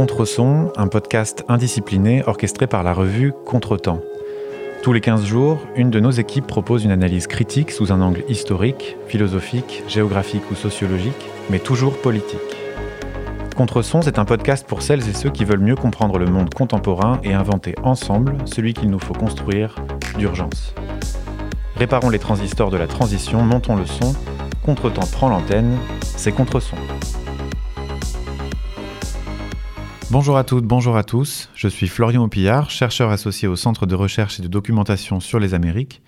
Contreson, un podcast indiscipliné orchestré par la revue Contretemps. Tous les 15 jours, une de nos équipes propose une analyse critique sous un angle historique, philosophique, géographique ou sociologique, mais toujours politique. Contreson, c'est un podcast pour celles et ceux qui veulent mieux comprendre le monde contemporain et inventer ensemble celui qu'il nous faut construire d'urgence. Réparons les transistors de la transition, montons le son, Contretemps prend l'antenne, c'est Contreson. Bonjour à toutes, bonjour à tous. Je suis Florian Opillard, chercheur associé au Centre de recherche et de documentation sur les Amériques,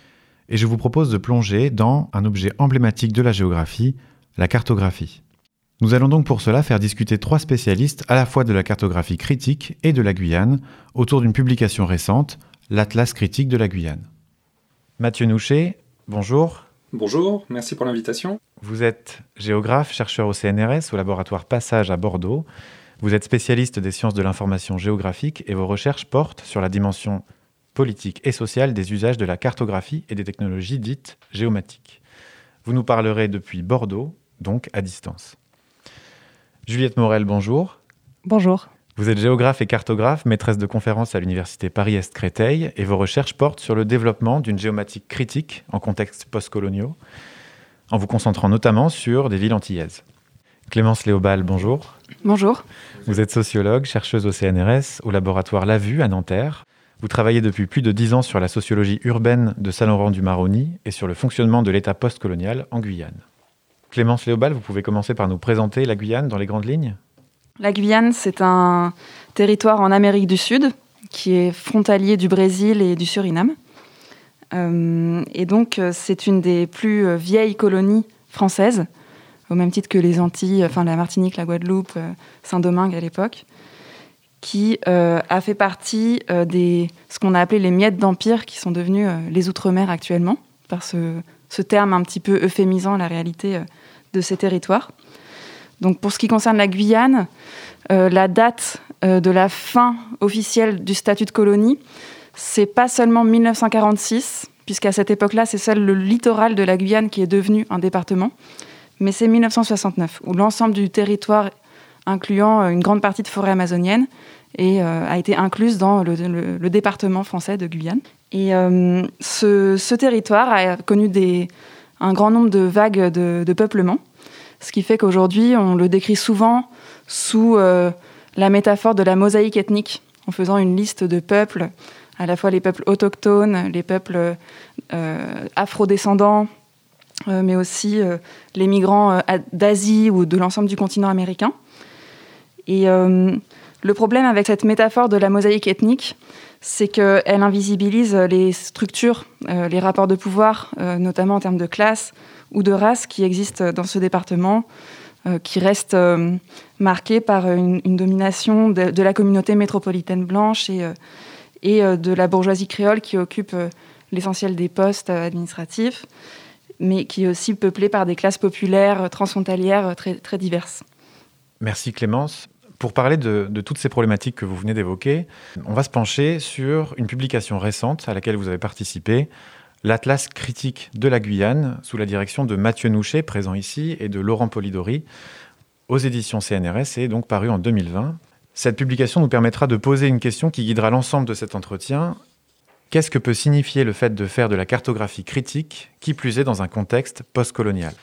et je vous propose de plonger dans un objet emblématique de la géographie, la cartographie. Nous allons donc pour cela faire discuter trois spécialistes à la fois de la cartographie critique et de la Guyane autour d'une publication récente, l'Atlas critique de la Guyane. Mathieu Nouchet, bonjour. Bonjour, merci pour l'invitation. Vous êtes géographe, chercheur au CNRS, au laboratoire Passage à Bordeaux, vous êtes spécialiste des sciences de l'information géographique et vos recherches portent sur la dimension politique et sociale des usages de la cartographie et des technologies dites géomatiques. Vous nous parlerez depuis Bordeaux, donc à distance. Juliette Morel, bonjour. Bonjour. Vous êtes géographe et cartographe, maîtresse de conférences à l'université Paris-Est Créteil, et vos recherches portent sur le développement d'une géomatique critique en contexte postcoloniaux, en vous concentrant notamment sur des villes antillaises. Clémence Léobal, bonjour. Bonjour. Vous êtes sociologue, chercheuse au CNRS, au laboratoire La Vue à Nanterre. Vous travaillez depuis plus de dix ans sur la sociologie urbaine de Saint-Laurent-du-Maroni et sur le fonctionnement de l'État postcolonial en Guyane. Clémence Léobal, vous pouvez commencer par nous présenter la Guyane dans les grandes lignes La Guyane, c'est un territoire en Amérique du Sud qui est frontalier du Brésil et du Suriname. Euh, et donc, euh, c'est une des plus vieilles colonies françaises au même titre que les Antilles, enfin la Martinique, la Guadeloupe, euh, Saint-Domingue à l'époque, qui euh, a fait partie euh, des ce qu'on a appelé les miettes d'empire, qui sont devenus les Outre-mer actuellement, par ce, ce, terme un petit peu euphémisant la réalité de ces territoires. Donc pour ce qui concerne la Guyane, la date de la fin officielle du statut de colonie, c'est pas seulement 1946, puisqu'à cette époque-là, c'est seul le littoral de la Guyane qui est devenu un département mais c'est 1969, où l'ensemble du territoire, incluant euh, une grande partie de forêt amazonienne, euh, a été incluse dans le, département français de Guyane. Et euh, ce, territoire a connu un grand nombre de vagues de, peuplement, ce qui fait qu'aujourd'hui, on le décrit souvent sous la métaphore de la mosaïque ethnique, en faisant une liste de peuples, à la fois les peuples autochtones, les peuples afrodescendants, mais aussi euh, les migrants euh, d'Asie ou de l'ensemble du continent américain. Et le problème avec cette métaphore de la mosaïque ethnique, c'est qu'elle invisibilise les structures, les rapports de pouvoir, notamment en termes de classe ou de race qui existent dans ce département, qui restent marqués par une, domination de, la communauté métropolitaine blanche et de la bourgeoisie créole qui occupe l'essentiel des postes administratifs mais qui est aussi peuplée par des classes populaires transfrontalières très, très diverses. Merci Clémence. Pour parler de, toutes ces problématiques que vous venez d'évoquer, on va se pencher sur une publication récente à laquelle vous avez participé, l'Atlas critique de la Guyane, sous la direction de Mathieu Nouchet, présent ici, et de Laurent Polidori, aux éditions CNRS, et donc paru en 2020. Cette publication nous permettra de poser une question qui guidera l'ensemble de cet entretien. Qu'est-ce que peut signifier le fait de faire de la cartographie critique, qui plus est dans un contexte postcolonial?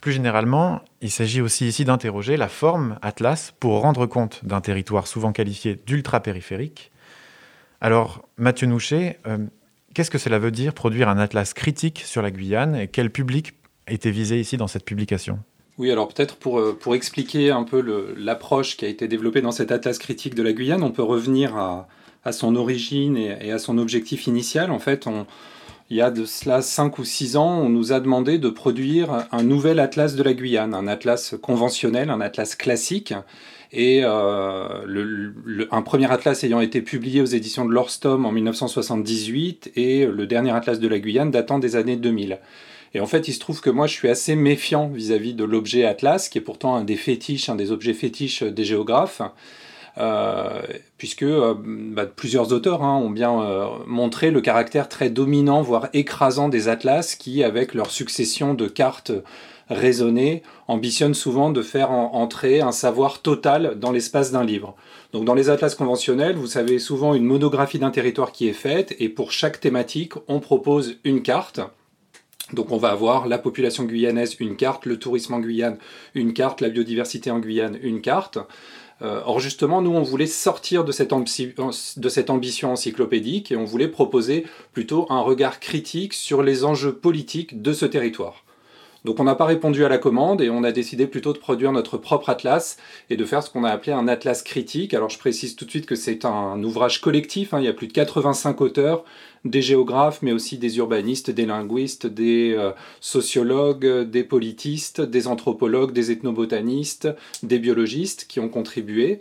Plus généralement, il s'agit aussi ici d'interroger la forme atlas pour rendre compte d'un territoire souvent qualifié d'ultra-périphérique. Alors, Mathieu Nouchet, euh, qu'est-ce que cela veut dire produire un atlas critique sur la Guyane et quel public était visé ici dans cette publication? Oui, alors peut-être pour, euh, pour expliquer un peu l'approche qui a été développée dans cet atlas critique de la Guyane, on peut revenir à, à son origine et, à son objectif initial. En fait, on, il y a de cela 5 ou 6 ans, on nous a demandé de produire un nouvel atlas de la Guyane, un atlas conventionnel, un atlas classique. Et euh, un premier atlas ayant été publié aux éditions de l'Orstom en 1978 et le dernier atlas de la Guyane datant des années 2000. Et en fait, il se trouve que moi, je suis assez méfiant vis-à-vis -vis de l'objet atlas, qui est pourtant un des fétiches, un des objets fétiches des géographes. Euh, puisque euh, bah, plusieurs auteurs hein, ont bien euh, montré le caractère très dominant, voire écrasant des atlas qui, avec leur succession de cartes raisonnée, ambitionne souvent de faire entrer un savoir total dans l'espace d'un livre. Donc dans les atlas conventionnels, vous savez souvent une monographie d'un territoire qui est faite et pour chaque thématique, on propose une carte. Donc on va avoir la population guyanaise, une carte, le tourisme en Guyane, une carte, la biodiversité en Guyane, une carte. Euh, or justement, nous, on voulait sortir de cette, de cette, ambition encyclopédique et on voulait proposer plutôt un regard critique sur les enjeux politiques de ce territoire. Donc on n'a pas répondu à la commande et on a décidé plutôt de produire notre propre atlas et de faire ce qu'on a appelé un atlas critique. Alors je précise tout de suite que c'est un ouvrage collectif, hein. il y a plus de 85 auteurs, des géographes, mais aussi des urbanistes, des linguistes, des euh, sociologues, des politistes, des anthropologues, des ethnobotanistes, des biologistes qui ont contribué.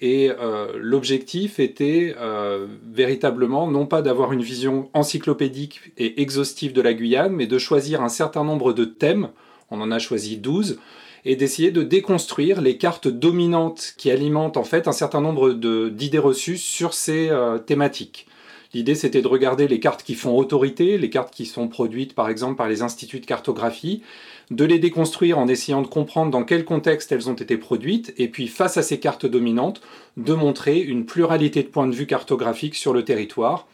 Et euh, l'objectif était euh, véritablement non pas d'avoir une vision encyclopédique et exhaustive de la Guyane, mais de choisir un certain nombre de thèmes, on en a choisi 12, et d'essayer de déconstruire les cartes dominantes qui alimentent en fait un certain nombre d'idées reçues sur ces euh, thématiques. L'idée, c'était de regarder les cartes qui font autorité, les cartes qui sont produites par exemple par les instituts de cartographie, de les déconstruire en essayant de comprendre dans quel contexte elles ont été produites, et puis face à ces cartes dominantes, de montrer une pluralité de points de vue cartographiques sur le territoire,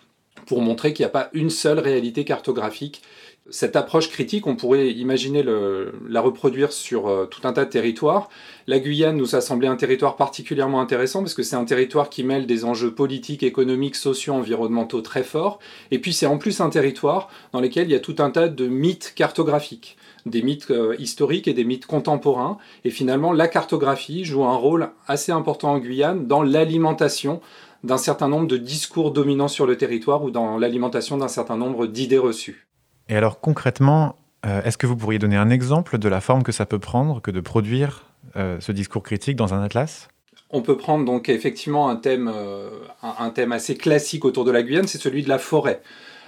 pour montrer qu'il n'y a pas une seule réalité cartographique cette approche critique, on pourrait imaginer la reproduire sur euh, tout un tas de territoires. La Guyane nous a semblé un territoire particulièrement intéressant parce que c'est un territoire qui mêle des enjeux politiques, économiques, sociaux, environnementaux très forts. Et puis c'est en plus un territoire dans lequel il y a tout un tas de mythes cartographiques des mythes euh, historiques et des mythes contemporains. Et finalement, la cartographie joue un rôle assez important en Guyane dans l'alimentation d'un certain nombre de discours dominants sur le territoire ou dans l'alimentation d'un certain nombre d'idées reçues. Et alors concrètement, euh, est-ce que vous pourriez donner un exemple de la forme que ça peut prendre que de produire euh, ce discours critique dans un atlas? On peut prendre donc effectivement un thème, euh, un, thème assez classique autour de la Guyane, c'est celui de la forêt.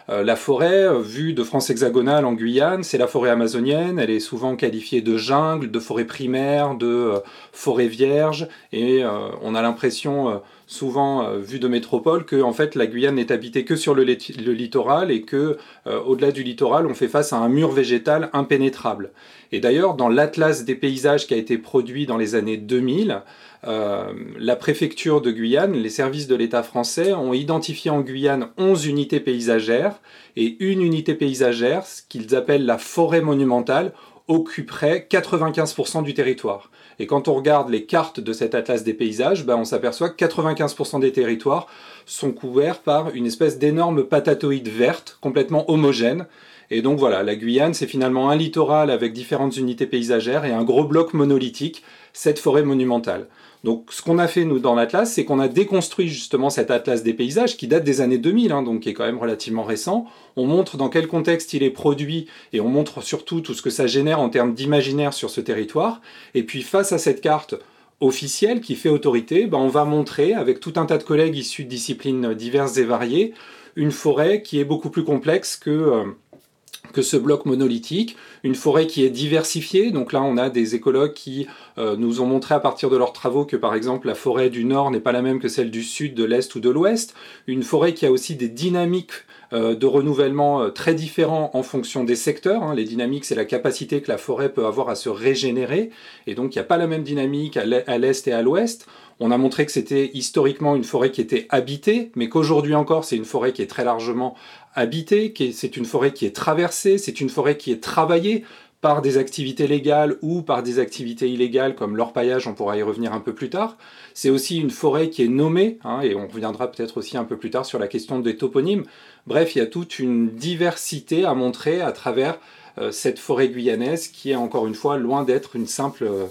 La forêt, vue de France hexagonale en Guyane, c'est la forêt amazonienne. Elle est souvent qualifiée de jungle, de forêt primaire, de forêt vierge. Et on a l'impression souvent euh, vu de métropole que en fait la Guyane n'est habitée que sur le, littoral et que euh, au-delà du littoral on fait face à un mur végétal impénétrable. Et d'ailleurs dans l'atlas des paysages qui a été produit dans les années 2000, euh, la préfecture de Guyane, les services de l'État français ont identifié en Guyane 11 unités paysagères et une unité paysagère, ce qu'ils appellent la forêt monumentale, occuperait 95% du territoire. Et quand on regarde les cartes de cet atlas des paysages, ben on s'aperçoit que 95% des territoires sont couverts par une espèce d'énorme patatoïde verte, complètement homogène. Et donc voilà, la Guyane, c'est finalement un littoral avec différentes unités paysagères et un gros bloc monolithique, cette forêt monumentale. Donc ce qu'on a fait nous dans l'Atlas, c'est qu'on a déconstruit justement cet Atlas des paysages qui date des années 2000, hein, donc qui est quand même relativement récent. On montre dans quel contexte il est produit et on montre surtout tout ce que ça génère en termes d'imaginaire sur ce territoire. Et puis face à cette carte officielle qui fait autorité, ben, on va montrer avec tout un tas de collègues issus de disciplines diverses et variées une forêt qui est beaucoup plus complexe que... Que ce bloc monolithique, une forêt qui est diversifiée. Donc là, on a des écologues qui euh, nous ont montré à partir de leurs travaux que par exemple la forêt du nord n'est pas la même que celle du sud, de l'est ou de l'ouest. Une forêt qui a aussi des dynamiques euh, de renouvellement euh, très différents en fonction des secteurs. Hein. Les dynamiques, c'est la capacité que la forêt peut avoir à se régénérer. Et donc, il n'y a pas la même dynamique à l'est et à l'ouest. On a montré que c'était historiquement une forêt qui était habitée, mais qu'aujourd'hui encore, c'est une forêt qui est très largement habitée, c'est une forêt qui est traversée, c'est une forêt qui est travaillée par des activités légales ou par des activités illégales comme l'orpaillage, on pourra y revenir un peu plus tard. C'est aussi une forêt qui est nommée, hein, et on reviendra peut-être aussi un peu plus tard sur la question des toponymes. Bref, il y a toute une diversité à montrer à travers euh, cette forêt guyanaise qui est encore une fois loin d'être euh,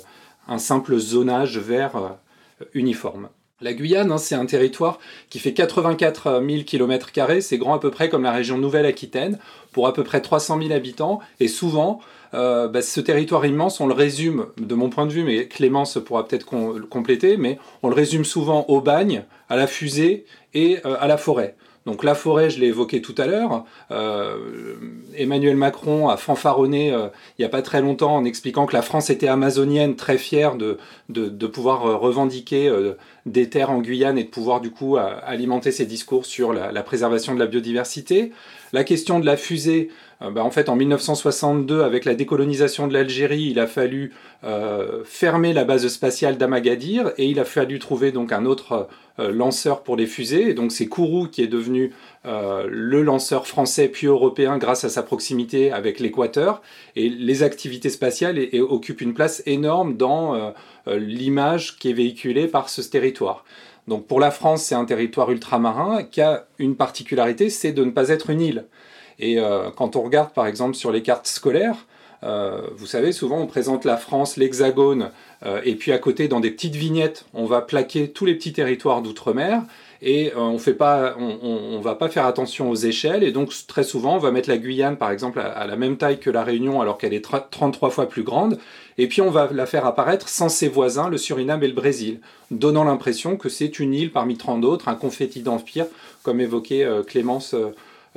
un simple zonage vert euh, uniforme. La Guyane, hein, c'est un territoire qui fait 84 000 km, c'est grand à peu près comme la région Nouvelle-Aquitaine, pour à peu près 300 000 habitants, et souvent, euh, bah, ce territoire immense, on le résume, de mon point de vue, mais Clémence pourra peut-être compléter, mais on le résume souvent au bagne, à la fusée et euh, à la forêt. Donc la forêt, je l'ai évoqué tout à l'heure. Euh, Emmanuel Macron a fanfaronné il n'y a pas très longtemps en expliquant que la France était amazonienne, très fière de, pouvoir revendiquer des terres en Guyane et de pouvoir du coup alimenter ses discours sur la, préservation de la biodiversité. La question de la fusée, euh, bah, en fait, en 1962, avec la décolonisation de l'Algérie, il a fallu euh, fermer la base spatiale d'Amagadir et il a fallu trouver donc un autre euh, lanceur pour les fusées. Et donc c'est Kourou qui est devenu le lanceur français puis européen grâce à sa proximité avec l'équateur. Et les activités spatiales occupent une place énorme dans l'image qui est véhiculée par ce territoire. Donc pour la France, c'est un territoire ultramarin qui a une particularité, c'est de ne pas être une île. Et euh, quand on regarde par exemple sur les cartes scolaires, euh, vous savez, souvent on présente la France, l'Hexagone, euh, et puis à côté, dans des petites vignettes, on va plaquer tous les petits territoires d'outre-mer, et on ne va pas faire attention aux échelles, et donc très souvent on va mettre la Guyane par exemple à, la même taille que la Réunion alors qu'elle est 33 fois plus grande, et puis on va la faire apparaître sans ses voisins, le Suriname et le Brésil, donnant l'impression que c'est une île parmi 30 d'autres, un confetti d'empire, comme évoquait Clémence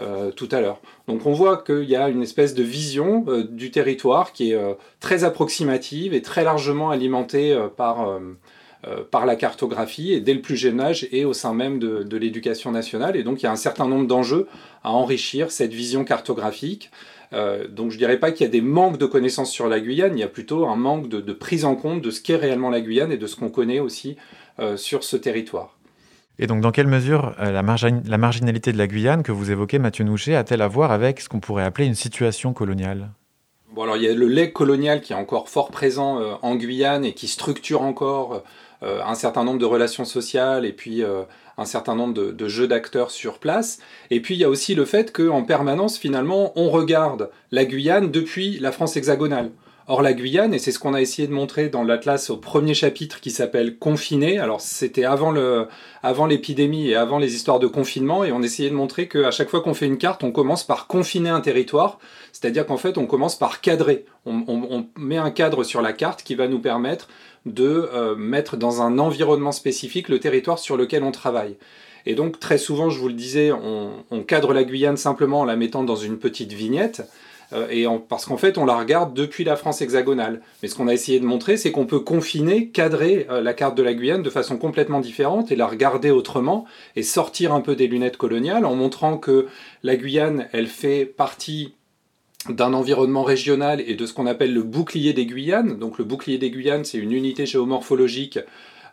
euh, tout à l'heure. Donc on voit qu'il y a une espèce de vision euh, du territoire qui est euh, très approximative et très largement alimentée par, par la cartographie et dès le plus jeune âge et au sein même de, de l'éducation nationale. Et donc il y a un certain nombre d'enjeux à enrichir cette vision cartographique. donc je ne dirais pas qu'il y a des manques de connaissances sur la Guyane, il y a plutôt un manque de, de prise en compte de ce qu'est réellement la Guyane et de ce qu'on connaît aussi sur ce territoire. Et donc, dans quelle mesure euh, la, marginalité de la Guyane que vous évoquez, Mathieu Nouchet, a-t-elle à voir avec ce qu'on pourrait appeler une situation coloniale? Bon, alors il y a le lait colonial qui est encore fort présent euh, en Guyane et qui structure encore euh, un certain nombre de relations sociales et puis un certain nombre de, de jeux d'acteurs sur place. Et puis il y a aussi le fait qu'en permanence, finalement, on regarde la Guyane depuis la France hexagonale. Or la Guyane, et c'est ce qu'on a essayé de montrer dans l'atlas au premier chapitre qui s'appelle Confiné, alors c'était avant l'épidémie et avant les histoires de confinement, et on essayait de montrer qu'à chaque fois qu'on fait une carte, on commence par confiner un territoire, c'est-à-dire qu'en fait on commence par cadrer. On, met un cadre sur la carte qui va nous permettre de euh, mettre dans un environnement spécifique le territoire sur lequel on travaille. Et donc très souvent, je vous le disais, on cadre la Guyane simplement en la mettant dans une petite vignette. Euh, et parce qu'en fait, on la regarde depuis la France hexagonale. Mais ce qu'on a essayé de montrer, c'est qu'on peut confiner, cadrer euh, la carte de la Guyane de façon complètement différente et la regarder autrement et sortir un peu des lunettes coloniales en montrant que la Guyane, elle fait partie d'un environnement régional et de ce qu'on appelle le bouclier des Guyanes. Donc le bouclier des Guyanes, c'est une unité géomorphologique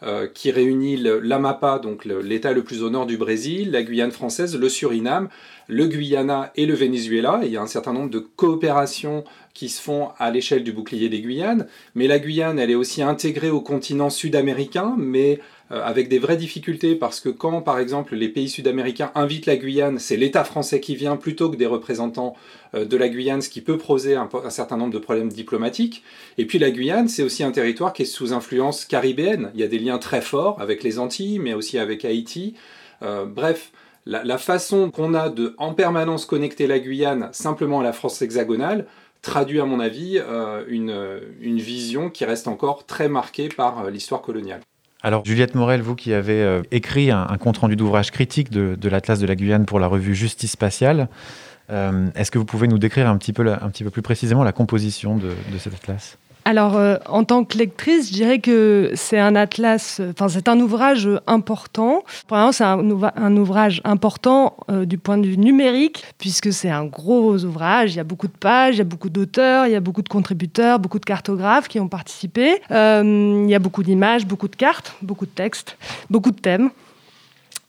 euh, qui réunit l'Amapa, donc l'état le plus au nord du Brésil, la Guyane française, le Suriname, le Guyana et le Venezuela. il y a un certain nombre de coopérations qui se font à l'échelle du bouclier des Guyanes. Mais la Guyane, elle est aussi intégrée au continent sud-américain, mais avec des vraies difficultés parce que quand, par exemple, les pays sud-américains invitent la Guyane, c'est l'État français qui vient plutôt que des représentants euh, de la Guyane, ce qui peut poser un, certain nombre de problèmes diplomatiques. Et puis la Guyane, c'est aussi un territoire qui est sous influence caribéenne. Il y a des liens très forts avec les Antilles, mais aussi avec Haïti. Euh, bref, la, façon qu'on a de en permanence connecter la Guyane simplement à la France hexagonale traduit à mon avis euh, une, vision qui reste encore très marquée par euh, l'histoire coloniale. Alors Juliette Morel, vous qui avez euh, écrit un, compte-rendu d'ouvrage critique de, l'Atlas de la Guyane pour la revue Justice spatiale, est-ce que vous pouvez nous décrire un petit peu, un petit peu plus précisément la composition de cet atlas? Alors, euh, en tant que lectrice, je dirais que c'est un atlas, enfin, c'est un ouvrage important. Premièrement, c'est un, ouvrage important euh, du point de vue numérique, puisque c'est un gros ouvrage. Il y a beaucoup de pages, il y a beaucoup d'auteurs, il y a beaucoup de contributeurs, beaucoup de cartographes qui ont participé. Euh, il y a beaucoup d'images, beaucoup de cartes, beaucoup de textes, beaucoup de thèmes.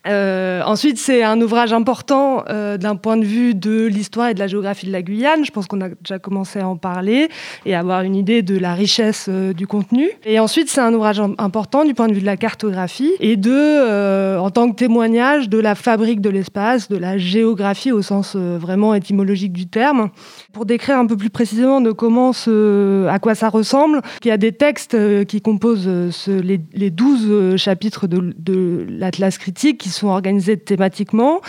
Euh, ensuite, c'est un ouvrage important euh, d'un point de vue de l'histoire et de la géographie de la Guyane. Je pense qu'on a déjà commencé à en parler et à avoir une idée de la richesse euh, du contenu. Et ensuite, c'est un ouvrage important du point de vue de la cartographie et de, en tant que témoignage de la fabrique de l'espace, de la géographie au sens vraiment étymologique du terme. Pour décrire un peu plus précisément de comment ce, à quoi ça ressemble, il y a des textes qui composent les, les 12 chapitres de, de l'Atlas critique qui sont organisés thématiquement.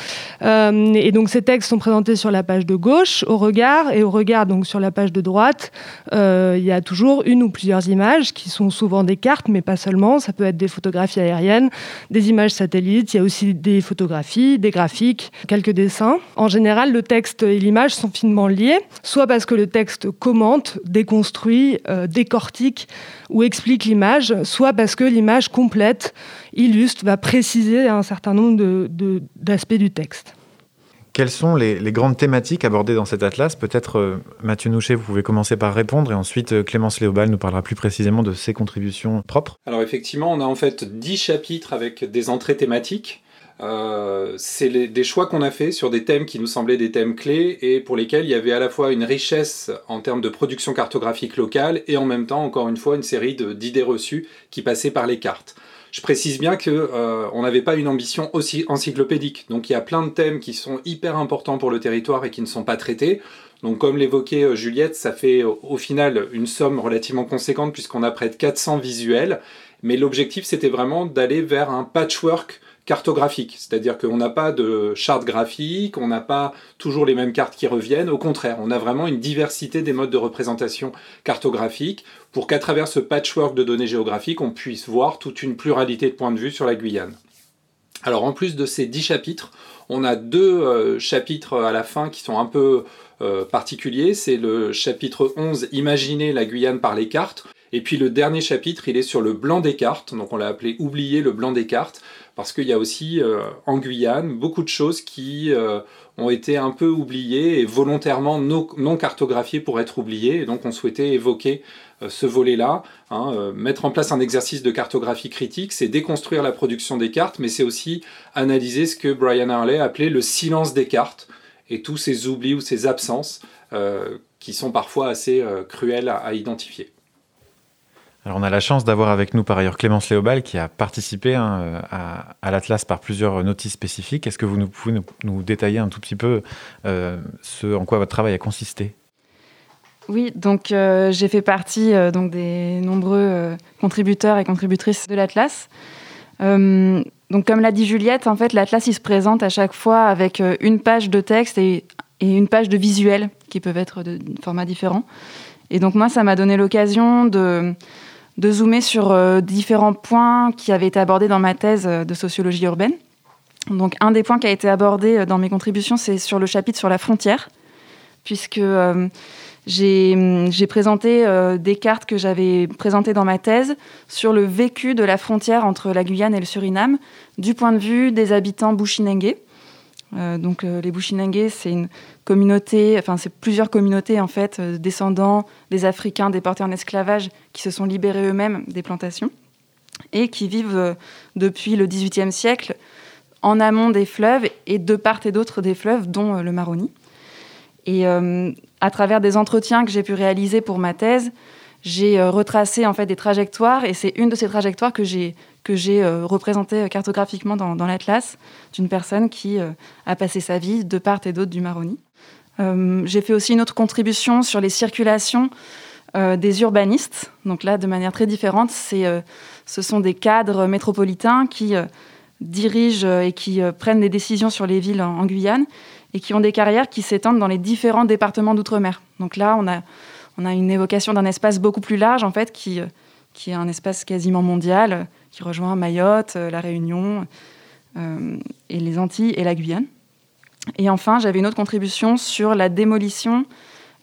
Euh, et donc ces textes sont présentés sur la page de gauche, au regard, et au regard, donc sur la page de droite, euh, il y a toujours une ou plusieurs images qui sont souvent des cartes, mais pas seulement. Ça peut être des photographies aériennes, des images satellites, il y a aussi des photographies, des graphiques, quelques dessins. En général, le texte et l'image sont finement liés, soit parce que le texte commente, déconstruit, euh, décortique ou explique l'image, soit parce que l'image complète, illustre, va préciser un certain nombre d'aspects du texte. Quelles sont les, grandes thématiques abordées dans cet atlas? Peut-être euh, Mathieu Nouchet, vous pouvez commencer par répondre et ensuite euh, Clémence Léobal nous parlera plus précisément de ses contributions propres. Alors effectivement, on a en fait 10 chapitres avec des entrées thématiques. Euh, c'est des choix qu'on a fait sur des thèmes qui nous semblaient des thèmes clés et pour lesquels il y avait à la fois une richesse en termes de production cartographique locale et en même temps, encore une fois, une série d'idées reçues qui passaient par les cartes. Je précise bien que euh, on n'avait pas une ambition aussi encyclopédique. Donc il y a plein de thèmes qui sont hyper importants pour le territoire et qui ne sont pas traités. Donc comme l'évoquait euh, Juliette, ça fait au final une somme relativement conséquente puisqu'on a près de 400 visuels. Mais l'objectif c'était vraiment d'aller vers un patchwork cartographique, c'est-à-dire qu'on n'a pas de charte graphique, on n'a pas toujours les mêmes cartes qui reviennent, au contraire, on a vraiment une diversité des modes de représentation cartographique pour qu'à travers ce patchwork de données géographiques, on puisse voir toute une pluralité de points de vue sur la Guyane. Alors en plus de ces dix chapitres, on a deux euh, chapitres à la fin qui sont un peu euh, particuliers. C'est le chapitre 11, Imaginer la Guyane par les cartes. Et puis le dernier chapitre, il est sur le blanc des cartes, donc on l'a appelé Oublier le blanc des cartes parce qu'il y a aussi euh, en Guyane beaucoup de choses qui euh, ont été un peu oubliées et volontairement non, cartographiées pour être oubliées. Et donc on souhaitait évoquer euh, ce volet-là. Hein, mettre en place un exercice de cartographie critique, c'est déconstruire la production des cartes, mais c'est aussi analyser ce que Brian Harley appelait le silence des cartes et tous ces oublis ou ces absences qui sont parfois assez cruels à identifier. Alors on a la chance d'avoir avec nous par ailleurs Clémence Léobal qui a participé hein, à, l'Atlas par plusieurs notices spécifiques. Est-ce que vous pouvez nous, détailler un tout petit peu euh, ce en quoi votre travail a consisté? Oui, donc euh, j'ai fait partie euh, des nombreux contributeurs et contributrices de l'Atlas. donc comme l'a dit Juliette, en fait l'Atlas il se présente à chaque fois avec une page de texte et, une page de visuels qui peuvent être de formats différents. Et donc moi ça m'a donné l'occasion de de zoomer sur euh, différents points qui avaient été abordés dans ma thèse euh, de sociologie urbaine. Donc un des points qui a été abordé euh, dans mes contributions, c'est sur le chapitre sur la frontière, puisque j'ai présenté des cartes que j'avais présentées dans ma thèse sur le vécu de la frontière entre la Guyane et le Suriname du point de vue des habitants bushinengues. Euh, donc euh, les Bushinengue, c'est une communauté, enfin c'est plusieurs communautés en fait, euh, descendants des Africains déportés en esclavage qui se sont libérés eux-mêmes des plantations et qui vivent depuis le XVIIIe siècle en amont des fleuves et de part et d'autre des fleuves, dont le Maroni. Et à travers des entretiens que j'ai pu réaliser pour ma thèse, j'ai retracé en fait des trajectoires et c'est une de ces trajectoires que j'ai que j'ai euh, représenté cartographiquement dans, l'Atlas, d'une personne qui euh, a passé sa vie de part et d'autre du Maroni. Euh, j'ai fait aussi une autre contribution sur les circulations des urbanistes. Donc là, de manière très différente, c'est, ce sont des cadres métropolitains qui dirigent et qui prennent des décisions sur les villes en, Guyane et qui ont des carrières qui s'étendent dans les différents départements d'outre-mer. Donc là, on a, on a une évocation d'un espace beaucoup plus large, en fait, qui, qui est un espace quasiment mondial, qui rejoint Mayotte, euh, La Réunion, euh, les Antilles et la Guyane. Et enfin, j'avais une autre contribution sur la démolition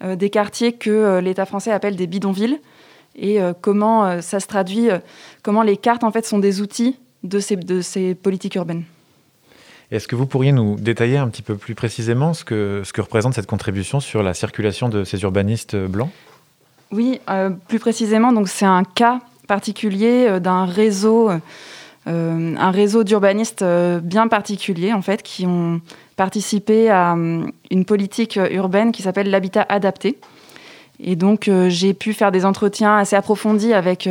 euh, des quartiers que l'État français appelle des bidonvilles et comment ça se traduit, comment les cartes en fait sont des outils de ces politiques urbaines. Est-ce que vous pourriez nous détailler un petit peu plus précisément ce que, ce que représente cette contribution sur la circulation de ces urbanistes blancs? Oui, plus précisément, donc c'est un cas particulier euh, d'un réseau, euh, un réseau d'urbanistes euh, bien particulier en fait, qui ont participé à une politique urbaine qui s'appelle l'habitat adapté. Et donc j'ai pu faire des entretiens assez approfondis avec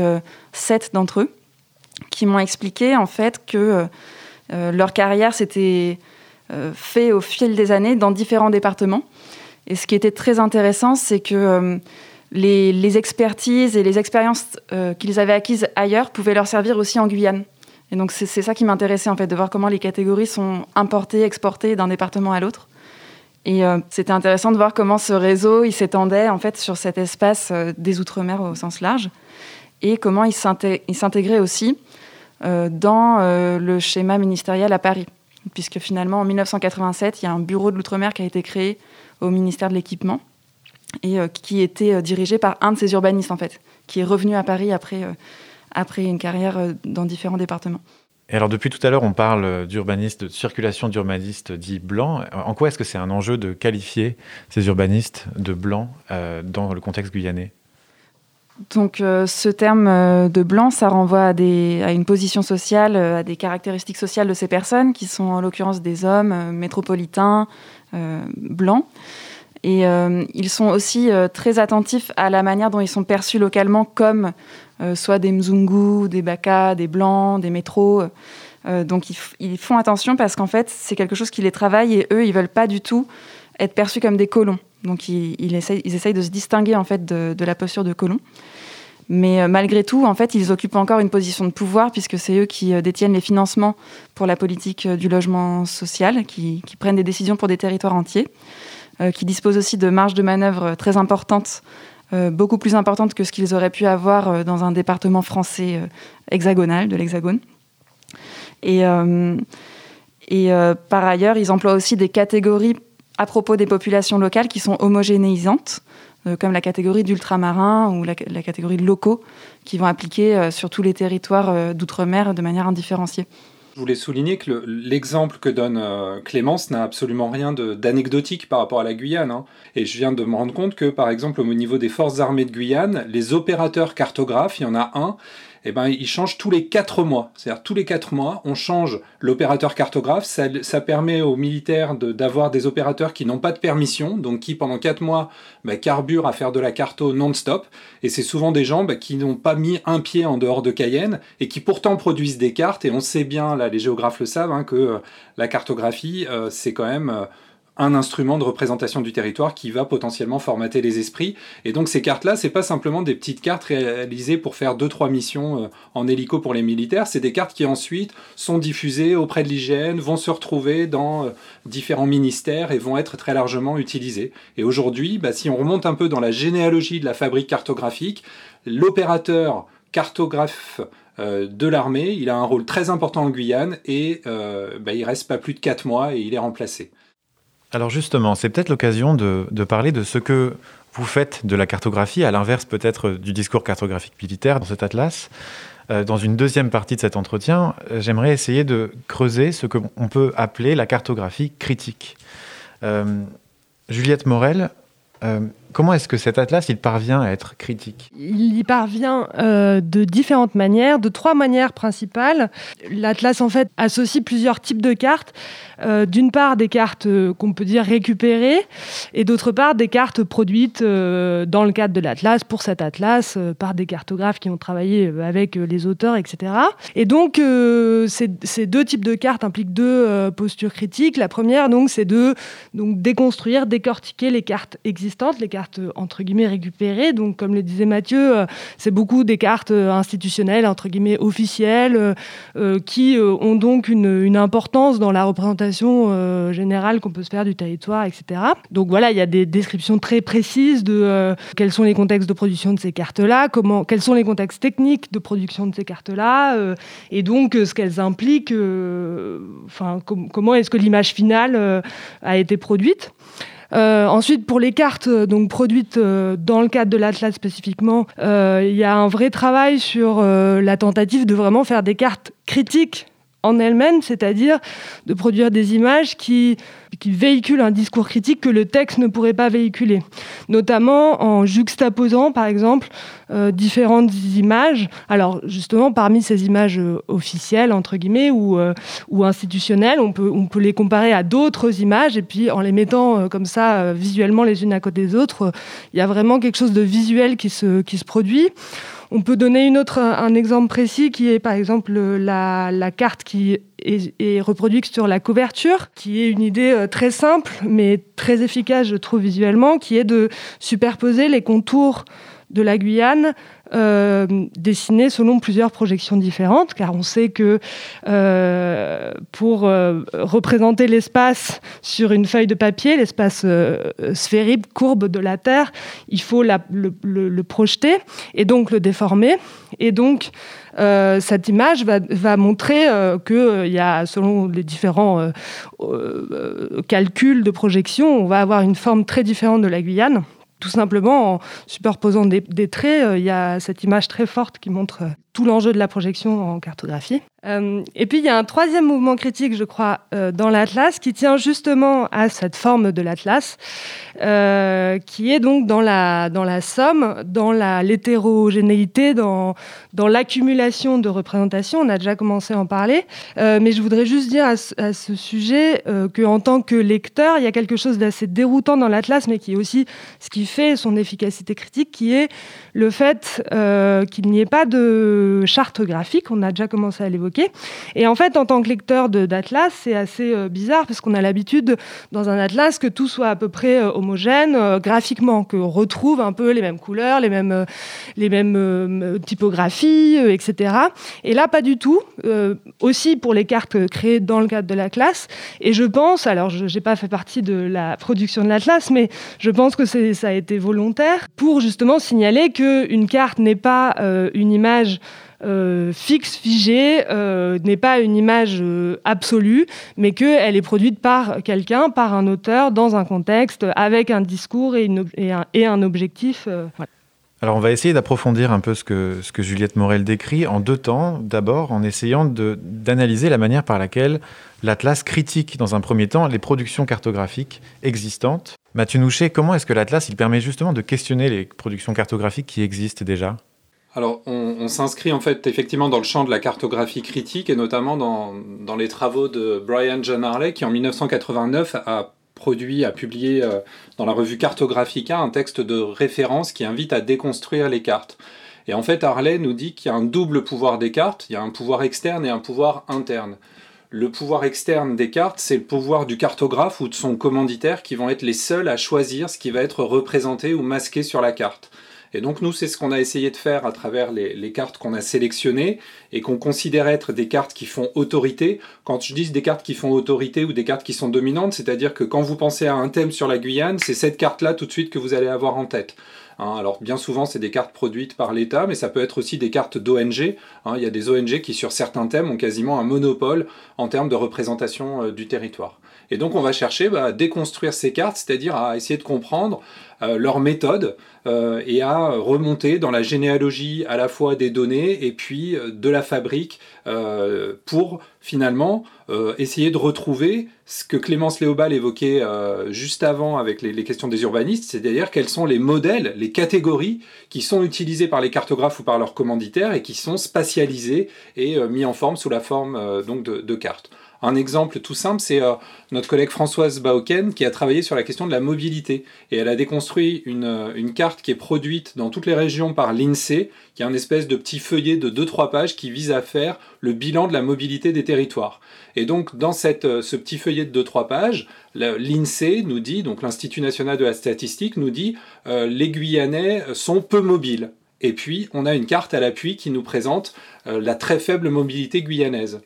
sept d'entre eux, qui m'ont expliqué en fait que leur carrière s'était fait au fil des années dans différents départements. Et ce qui était très intéressant, c'est que les, expertises et les expériences euh, qu'ils avaient acquises ailleurs pouvaient leur servir aussi en Guyane. Et donc c'est ça qui m'intéressait en fait, de voir comment les catégories sont importées, exportées d'un département à l'autre. Et euh, c'était intéressant de voir comment ce réseau il s'étendait en fait sur cet espace euh, des Outre-mer au sens large et comment il s'intégrait aussi dans le schéma ministériel à Paris. Puisque finalement en 1987, il y a un bureau de l'Outre-mer qui a été créé au ministère de l'Équipement et euh, qui était euh, dirigé par un de ces urbanistes, en fait, qui est revenu à Paris après, euh, après une carrière dans différents départements. Et alors depuis tout à l'heure, on parle d'urbanistes, de circulation d'urbanistes dits blancs. En quoi est-ce que c'est un enjeu de qualifier ces urbanistes de blancs euh, dans le contexte guyanais? Donc euh, ce terme euh, de blanc, ça renvoie à, une position sociale, à des caractéristiques sociales de ces personnes, qui sont en l'occurrence des hommes métropolitains, blancs. Et ils sont aussi très attentifs à la manière dont ils sont perçus localement comme euh, soit des Mzungu, des Baka, des Blancs, des métros. Euh, donc ils, font attention parce qu'en fait, c'est quelque chose qui les travaille et eux, ils veulent pas du tout être perçus comme des colons. Donc ils, essayent, de se distinguer en fait de, la posture de colons. Mais euh, malgré tout, en fait, ils occupent encore une position de pouvoir puisque c'est eux qui détiennent les financements pour la politique du logement social, qui, prennent des décisions pour des territoires entiers, qui disposent aussi de marges de manœuvre très importantes euh, beaucoup plus importante que ce qu'ils auraient pu avoir euh, dans un département français euh, hexagonal de l'Hexagone. Et par ailleurs, ils emploient aussi des catégories à propos des populations locales qui sont homogénéisantes, comme la catégorie d'ultramarins ou la, catégorie de locaux, qui vont appliquer sur tous les territoires d'outre-mer de manière indifférenciée. Je voulais souligner que l'exemple que donne euh, Clémence n'a absolument rien d'anecdotique par rapport à la Guyane. Hein. Et je viens de me rendre compte que, par exemple, au niveau des forces armées de Guyane, les opérateurs cartographes, il y en a un, eh ben, il change tous les quatre mois. C'est-à-dire tous les quatre mois, on change l'opérateur cartographe. Ça, permet aux militaires d'avoir des opérateurs qui n'ont pas de permission, donc qui pendant quatre mois bah, carburent à faire de la carto non-stop. Et c'est souvent des gens bah, qui n'ont pas mis un pied en dehors de Cayenne et qui pourtant produisent des cartes. Et on sait bien, là les géographes le savent, hein, que euh, la cartographie, euh, c'est quand même... Euh, un instrument de représentation du territoire qui va potentiellement formater les esprits. Et donc ces cartes-là, c'est pas simplement des petites cartes réalisées pour faire deux trois missions euh, en hélico pour les militaires, c'est des cartes qui ensuite sont diffusées auprès de l'hygiène, vont se retrouver dans euh, différents ministères et vont être très largement utilisées. Et aujourd'hui, bah, si on remonte un peu dans la généalogie de la fabrique cartographique, l'opérateur cartographe euh, de l'armée, il a un rôle très important en Guyane et bah, il reste pas plus de quatre mois et il est remplacé. Alors justement, c'est peut-être l'occasion de, parler de ce que vous faites de la cartographie, à l'inverse peut-être du discours cartographique militaire dans cet atlas. Euh, dans une deuxième partie de cet entretien, euh, j'aimerais essayer de creuser ce qu'on peut appeler la cartographie critique. Euh, Juliette Morel, Comment est-ce que cet atlas, il parvient à être critique? Il y parvient euh, de différentes manières, de trois manières principales. L'atlas, en fait, associe plusieurs types de cartes. Euh, d'une part, des cartes euh, qu'on peut dire récupérées, et d'autre part, des cartes produites dans le cadre de l'atlas, pour cet atlas, par des cartographes qui ont travaillé avec les auteurs, etc. Et donc, ces, ces, deux types de cartes impliquent deux postures critiques. La première, donc, c'est de donc, déconstruire, décortiquer les cartes existantes, les cartes entre guillemets récupérées. Donc, comme le disait Mathieu, euh, c'est beaucoup des cartes euh, institutionnelles entre guillemets officielles euh, qui ont donc une, importance dans la représentation générale qu'on peut se faire du territoire, etc. Donc voilà, il y a des descriptions très précises de quels sont les contextes de production de ces cartes-là, comment, quels sont les contextes techniques de production de ces cartes-là, et donc ce qu'elles impliquent. Enfin, comment est-ce que l'image finale a été produite. Euh, ensuite, pour les cartes euh, donc produites euh, dans le cadre de l'Atlas spécifiquement, il y a un vrai travail sur la tentative de vraiment faire des cartes critiques en elles-mêmes, c'est-à-dire de produire des images qui, qui véhiculent un discours critique que le texte ne pourrait pas véhiculer, notamment en juxtaposant, par exemple, euh, différentes images. Alors, justement, parmi ces images euh, officielles, entre guillemets, ou, euh, institutionnelles, on peut, les comparer à d'autres images, et puis en les mettant comme ça, visuellement, les unes à côté des autres, il y a vraiment quelque chose de visuel qui se produit. On peut donner une autre, un exemple précis qui est par exemple la, carte qui est, reproduite sur la couverture, qui est une idée euh, très simple mais très efficace, je trouve, visuellement, qui est de superposer les contours de la Guyane euh, dessinés selon plusieurs projections différentes, car on sait que euh, pour euh, représenter l'espace sur une feuille de papier, l'espace sphérique, courbe de la Terre, il faut le, projeter et donc le déformer. Et donc, cette image va, va montrer qu'il y a, selon les différents calculs de projection, on va avoir une forme très différente de la Guyane tout simplement en superposant des, traits, euh, il y a cette image très forte qui montre euh, tout l'enjeu de la projection en cartographie. Euh, et puis il y a un troisième mouvement critique, je crois, euh, dans l'Atlas, qui tient justement à cette forme de l'Atlas, euh, qui est donc dans la, dans la somme, dans l'hétérogénéité, dans, dans l'accumulation de représentations. On a déjà commencé à en parler, mais je voudrais juste dire à, à ce sujet qu'en tant que lecteur, il y a quelque chose d'assez déroutant dans l'Atlas, mais qui est aussi ce qui fait son efficacité critique, qui est le fait qu'il n'y ait pas de charte graphique. On a déjà commencé à l'évoquer et en fait, en tant que lecteur d'Atlas, c'est assez euh, bizarre parce qu'on a l'habitude dans un Atlas que tout soit à peu près euh, homogène euh, graphiquement, qu'on retrouve un peu les mêmes couleurs, les mêmes, typographies, etc. Et là, pas du tout. aussi pour les cartes créées dans le cadre de la classe. Et je pense, alors je n'ai pas fait partie de la production de l'Atlas, mais je pense que ça a été volontaire pour justement signaler qu'une carte n'est pas une image euh, fixe, figée, euh, n'est pas une image euh, absolue, mais qu'elle est produite par quelqu'un, par un auteur, dans un contexte, avec un discours et, un, objectif. Alors on va essayer d'approfondir un peu ce que Juliette Morel décrit en deux temps. D'abord en essayant d'analyser la manière par laquelle l'Atlas critique dans un premier temps les productions cartographiques existantes. Mathieu Nouchet, comment est-ce que l'Atlas il permet justement de questionner les productions cartographiques qui existent déjà? Alors, on, s'inscrit en fait effectivement dans le champ de la cartographie critique et notamment dans, les travaux de Brian John Harley qui en 1989 a produit, a publié euh, dans la revue Cartographica un texte de référence qui invite à déconstruire les cartes. Et en fait, Harley nous dit qu'il y a un double pouvoir des cartes, il y a un pouvoir externe et un pouvoir interne. Le pouvoir externe des cartes, c'est le pouvoir du cartographe ou de son commanditaire qui vont être les seuls à choisir ce qui va être représenté ou masqué sur la carte. Et donc nous, c'est ce qu'on a essayé de faire à travers les, cartes qu'on a sélectionnées et qu'on considère être des cartes qui font autorité. Quand je dis des cartes qui font autorité ou des cartes qui sont dominantes, c'est-à-dire que quand vous pensez à un thème sur la Guyane, c'est cette carte-là tout de suite que vous allez avoir en tête. Hein, alors bien souvent c'est des cartes produites par l'État, mais ça peut être aussi des cartes d'ONG. Hein. il y a des ONG qui sur certains thèmes ont quasiment un monopole en termes de représentation euh, du territoire. Et donc on va chercher bah, à déconstruire ces cartes, c'est-à-dire à essayer de comprendre euh, leur méthode euh, et à remonter dans la généalogie à la fois des données et puis euh, de la fabrique pour finalement essayer de retrouver ce que Clémence Léobal évoquait juste avant avec les, questions des urbanistes, c'est-à-dire quels sont les modèles, les catégories qui sont utilisées par les cartographes ou par leurs commanditaires et qui sont spatialisées et mis en forme sous la forme donc de cartes. Un exemple tout simple, c'est euh, notre collègue Françoise Bauken qui a travaillé sur la question de la mobilité. Et elle a déconstruit une, euh, carte qui est produite dans toutes les régions par l'INSEE, qui est un espèce de petit feuillet de 2-3 pages qui vise à faire le bilan de la mobilité des territoires. Et donc, dans euh, ce petit feuillet de 2-3 pages, l'INSEE nous dit, donc l'Institut national de la statistique nous dit, les Guyanais sont peu mobiles. Et puis, on a une carte à l'appui qui nous présente la très faible mobilité guyanaise.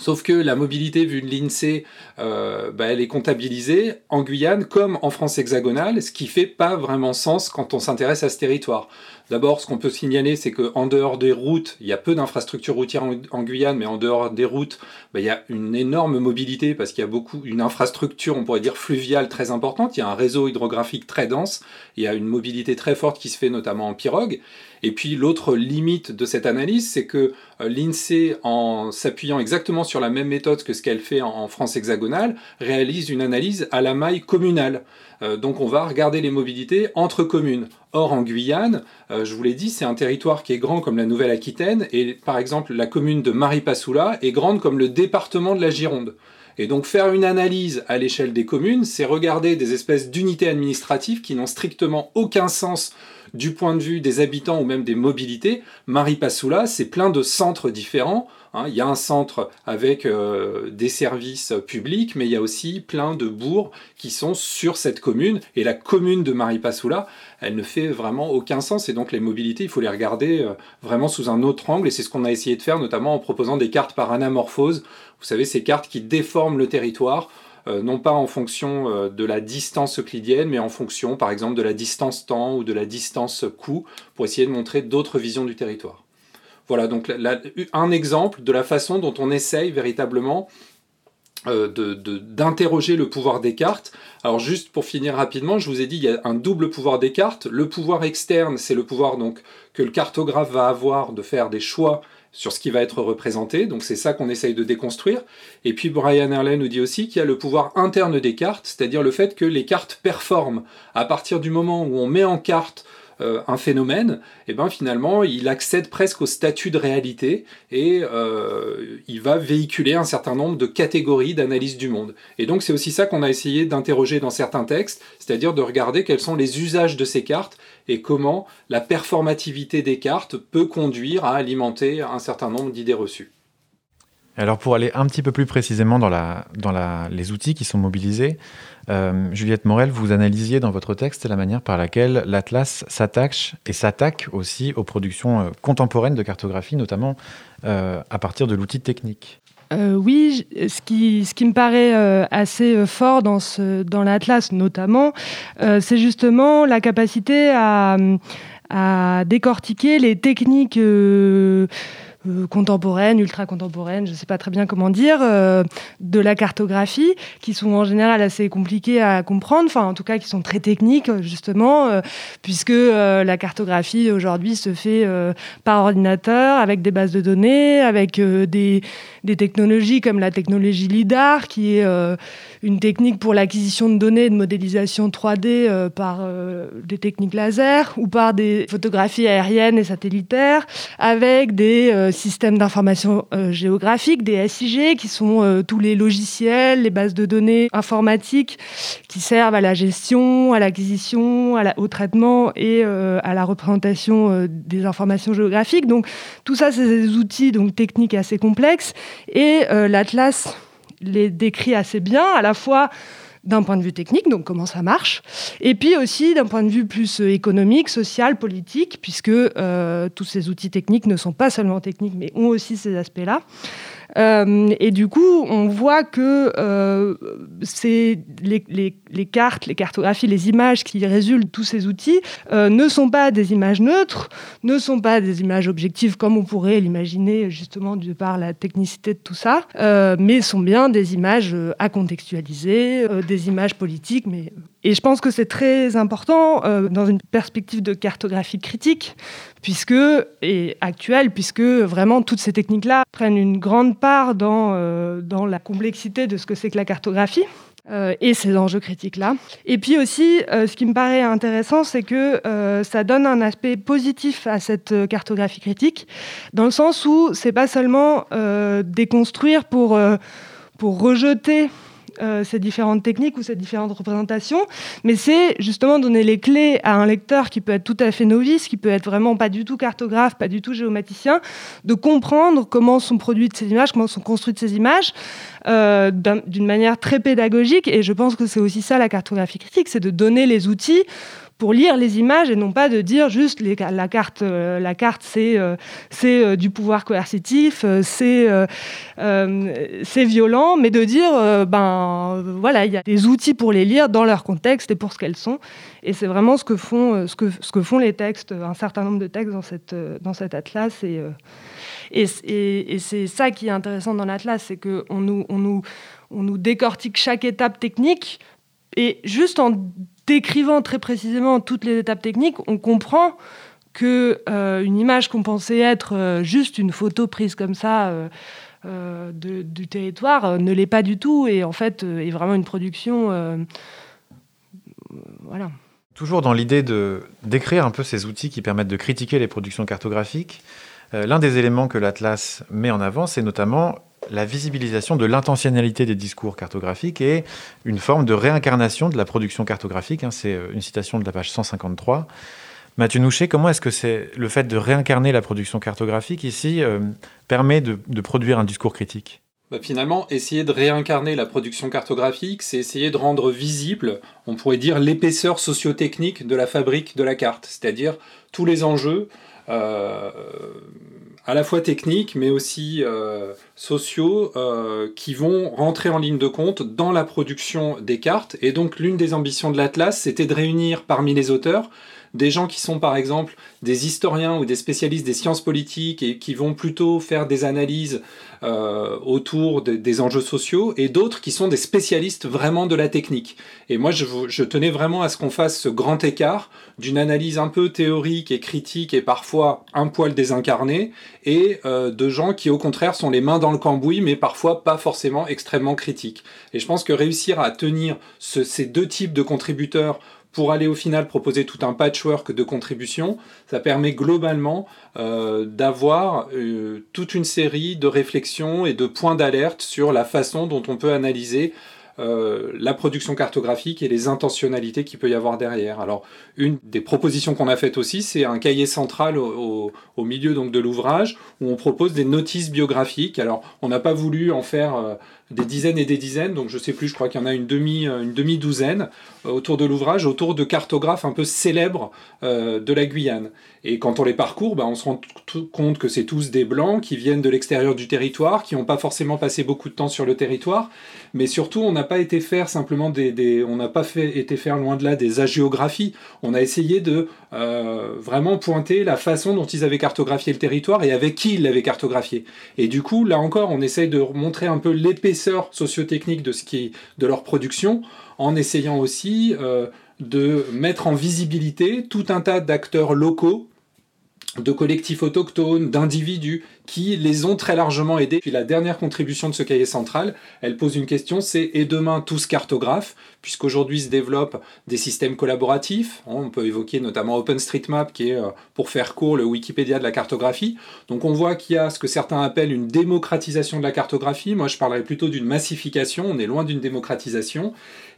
Sauf que la mobilité de l'INSEE, euh, bah, elle est comptabilisée en Guyane comme en France hexagonale, ce qui fait pas vraiment sens quand on s'intéresse à ce territoire. D'abord, ce qu'on peut signaler, c'est qu'en dehors des routes, il y a peu d'infrastructures routières en, Guyane, mais en dehors des routes, bah, il y a une énorme mobilité parce qu'il y a beaucoup, une infrastructure, on pourrait dire fluviale très importante. Il y a un réseau hydrographique très dense. Il y a une mobilité très forte qui se fait notamment en pirogue. Et puis l'autre limite de cette analyse, c'est que euh, l'INSEE, en s'appuyant exactement sur la même méthode que ce qu'elle fait en France hexagonale, réalise une analyse à la maille communale. Euh, donc on va regarder les mobilités entre communes. Or en Guyane, euh, je vous l'ai dit, c'est un territoire qui est grand comme la Nouvelle-Aquitaine, et par exemple la commune de Maripasoula est grande comme le département de la Gironde. Et donc faire une analyse à l'échelle des communes, c'est regarder des espèces d'unités administratives qui n'ont strictement aucun sens du point de vue des habitants ou même des mobilités. Maripasoula, c'est plein de centres différents Hein, il y a un centre avec euh, des services publics, mais il y a aussi plein de bourgs qui sont sur cette commune. Et la commune de Maripasoula, elle ne fait vraiment aucun sens. Et donc les mobilités, il faut les regarder euh, vraiment sous un autre angle. Et c'est ce qu'on a essayé de faire, notamment en proposant des cartes par anamorphose. Vous savez, ces cartes qui déforment le territoire. Euh, non pas en fonction de la distance euclidienne, mais en fonction, par exemple, de la distance temps ou de la distance coût, pour essayer de montrer d'autres visions du territoire. Voilà donc un exemple de la façon dont on essaye véritablement d'interroger le pouvoir des cartes. Alors juste pour finir rapidement, je vous ai dit il y a un double pouvoir des cartes. Le pouvoir externe, c'est le pouvoir donc que le cartographe va avoir de faire des choix sur ce qui va être représenté. Donc c'est ça qu'on essaye de déconstruire. Et puis Brian Erlen nous dit aussi qu'il y a le pouvoir interne des cartes, c'est-à-dire le fait que les cartes performent. À partir du moment où on met en carte euh, un phénomène, et eh ben finalement il accède presque au statut de réalité et euh, il va véhiculer un certain nombre de catégories d'analyse du monde. Et donc c'est aussi ça qu'on a essayé d'interroger dans certains textes, c'est-à-dire de regarder quels sont les usages de ces cartes et comment la performativité des cartes peut conduire à alimenter un certain nombre d'idées reçues. Alors pour aller un petit peu plus précisément dans, les outils qui sont mobilisés, euh, Juliette Morel, vous analysiez dans votre texte la manière par laquelle l'Atlas s'attache et s'attaque aussi aux productions euh, contemporaines de cartographie, notamment euh, à partir de l'outil technique. oui, ce qui, me paraît assez fort dans, l'Atlas notamment, c'est justement la capacité à décortiquer les techniques euh, contemporaines, ultra contemporaines, je ne sais pas très bien comment dire, euh, de la cartographie, qui sont en général assez compliquées à comprendre, enfin en tout cas qui sont très techniques justement, euh, puisque la cartographie aujourd'hui se fait par ordinateur, avec des bases de données, avec des, des, technologies comme la technologie LIDAR, qui est une technique pour l'acquisition de données et de modélisation 3D par des techniques laser, ou par des photographies aériennes et satellitaires, avec des systèmes d'information euh, géographique, des SIG, qui sont euh, tous les logiciels, les bases de données informatiques qui servent à la gestion, à l'acquisition, au traitement et euh, à la représentation des informations géographiques. Donc tout ça, c'est des outils donc, techniques assez complexes. Et l'Atlas les décrit assez bien, à la fois d'un point de vue technique, donc comment ça marche, et puis aussi d'un point de vue plus euh, économique, social, politique, puisque euh, tous ces outils techniques ne sont pas seulement techniques, mais ont aussi ces aspects-là. Euh, et du coup, on voit que euh, les, les, cartes, les cartographies, les images qui résultent de tous ces outils euh, ne sont pas des images neutres, ne sont pas des images objectives comme on pourrait l'imaginer justement de par la technicité de tout ça, mais sont bien des images à contextualiser, des images politiques, mais et je pense que c'est très important euh, dans une perspective de cartographie critique, puisque, et actuelle, puisque vraiment toutes ces techniques-là prennent une grande part dans, euh, dans la complexité de ce que c'est que la cartographie. Euh, et ces enjeux critiques-là. Et puis aussi, ce qui me paraît intéressant, c'est que ça donne un aspect positif à cette cartographie critique, dans le sens où c'est pas seulement déconstruire pour, pour rejeter euh, ces différentes techniques ou ces différentes représentations, mais c'est justement donner les clés à un lecteur qui peut être tout à fait novice, qui peut être vraiment pas du tout cartographe, pas du tout géomaticien, de comprendre comment sont produites ces images, comment sont construites ces images, euh, d'une manière très pédagogique. Et je pense que c'est aussi ça la cartographie critique, c'est de donner les outils pour lire les images et non pas de dire juste la carte, euh, la carte c'est euh, euh, du pouvoir coercitif, c'est c'est violent, mais de dire ben voilà il y a des outils pour les lire dans leur contexte et pour ce qu'elles sont. Et c'est vraiment ce que font ce que ce que font les textes, un certain nombre de textes dans cette dans cet atlas et et, et, et c'est ça qui est intéressant dans l'atlas, c'est que on nous on nous on nous décortique chaque étape technique et juste en décrivant très précisément toutes les étapes techniques, on comprend que euh, une image qu'on pensait être euh, juste une photo prise comme ça euh, du territoire ne l'est pas du tout et en fait est vraiment une production. voilà. Toujours dans l'idée de d'écrire un peu ces outils qui permettent de critiquer les productions cartographiques, l'un des éléments que l'Atlas met en avant, c'est notamment la visibilisation de l'intentionnalité des discours cartographiques et une forme de réincarnation de la production cartographique. Hein, c'est euh, une citation de la page 153. Mathieu Nouchet, comment est-ce que c'est le fait de réincarner la production cartographique ici euh, permet de, produire un discours critique? Bah, Finalement, essayer de réincarner la production cartographique, c'est essayer de rendre visible, on pourrait dire, l'épaisseur sociotechnique de la fabrique de la carte, c'est-à-dire tous les enjeux. Euh, à la fois techniques mais aussi euh, sociaux euh, qui vont rentrer en ligne de compte dans la production des cartes. Et donc l'une des ambitions de l'Atlas, c'était de réunir parmi les auteurs des gens qui sont par exemple des historiens ou des spécialistes des sciences politiques et qui vont plutôt faire des analyses euh, autour des enjeux sociaux, et d'autres qui sont des spécialistes vraiment de la technique. Et moi, je, je tenais vraiment à ce qu'on fasse ce grand écart d'une analyse un peu théorique et critique et parfois un poil désincarné, et euh, de gens qui au contraire sont les mains dans le cambouis, mais parfois pas forcément extrêmement critiques. Et je pense que réussir à tenir ces deux types de contributeurs pour aller au final proposer tout un patchwork de contributions, ça permet globalement euh, d'avoir euh, toute une série de réflexions et de points d'alerte sur la façon dont on peut analyser euh, la production cartographique et les intentionnalités qu'il peut y avoir derrière. Alors, une des propositions qu'on a faites aussi, c'est un cahier central au, milieu donc de l'ouvrage où on propose des notices biographiques. Alors, on n'a pas voulu en faire des dizaines et des dizaines, donc je sais plus, je crois qu'il y en a une demi, une demi douzaine euh, autour de l'ouvrage, autour de cartographes un peu célèbres euh, de la Guyane. Et quand on les parcourt, ben, on se rend compte que c'est tous des blancs qui viennent de l'extérieur du territoire, qui n'ont pas forcément passé beaucoup de temps sur le territoire, mais surtout on n'a pas été faire simplement des, on n'a pas fait, été faire loin de là des agiographies. On a essayé de euh, vraiment pointer la façon dont ils avaient cartographié le territoire et avec qui ils l'avaient cartographié. Et du coup, là encore, on essaye de montrer un peu l'épaisseur sociotechnique de ce qui de leur production, en essayant aussi euh, de mettre en visibilité tout un tas d'acteurs locaux de collectifs autochtones, d'individus qui les ont très largement aidés. Puis la dernière contribution de ce cahier central, elle pose une question, c'est et demain tous cartographes, puisqu'aujourd'hui se développent des systèmes collaboratifs. On peut évoquer notamment OpenStreetMap, qui est, euh, pour faire court, le Wikipédia de la cartographie. Donc on voit qu'il y a ce que certains appellent une démocratisation de la cartographie. Moi, je parlerais plutôt d'une massification. On est loin d'une démocratisation.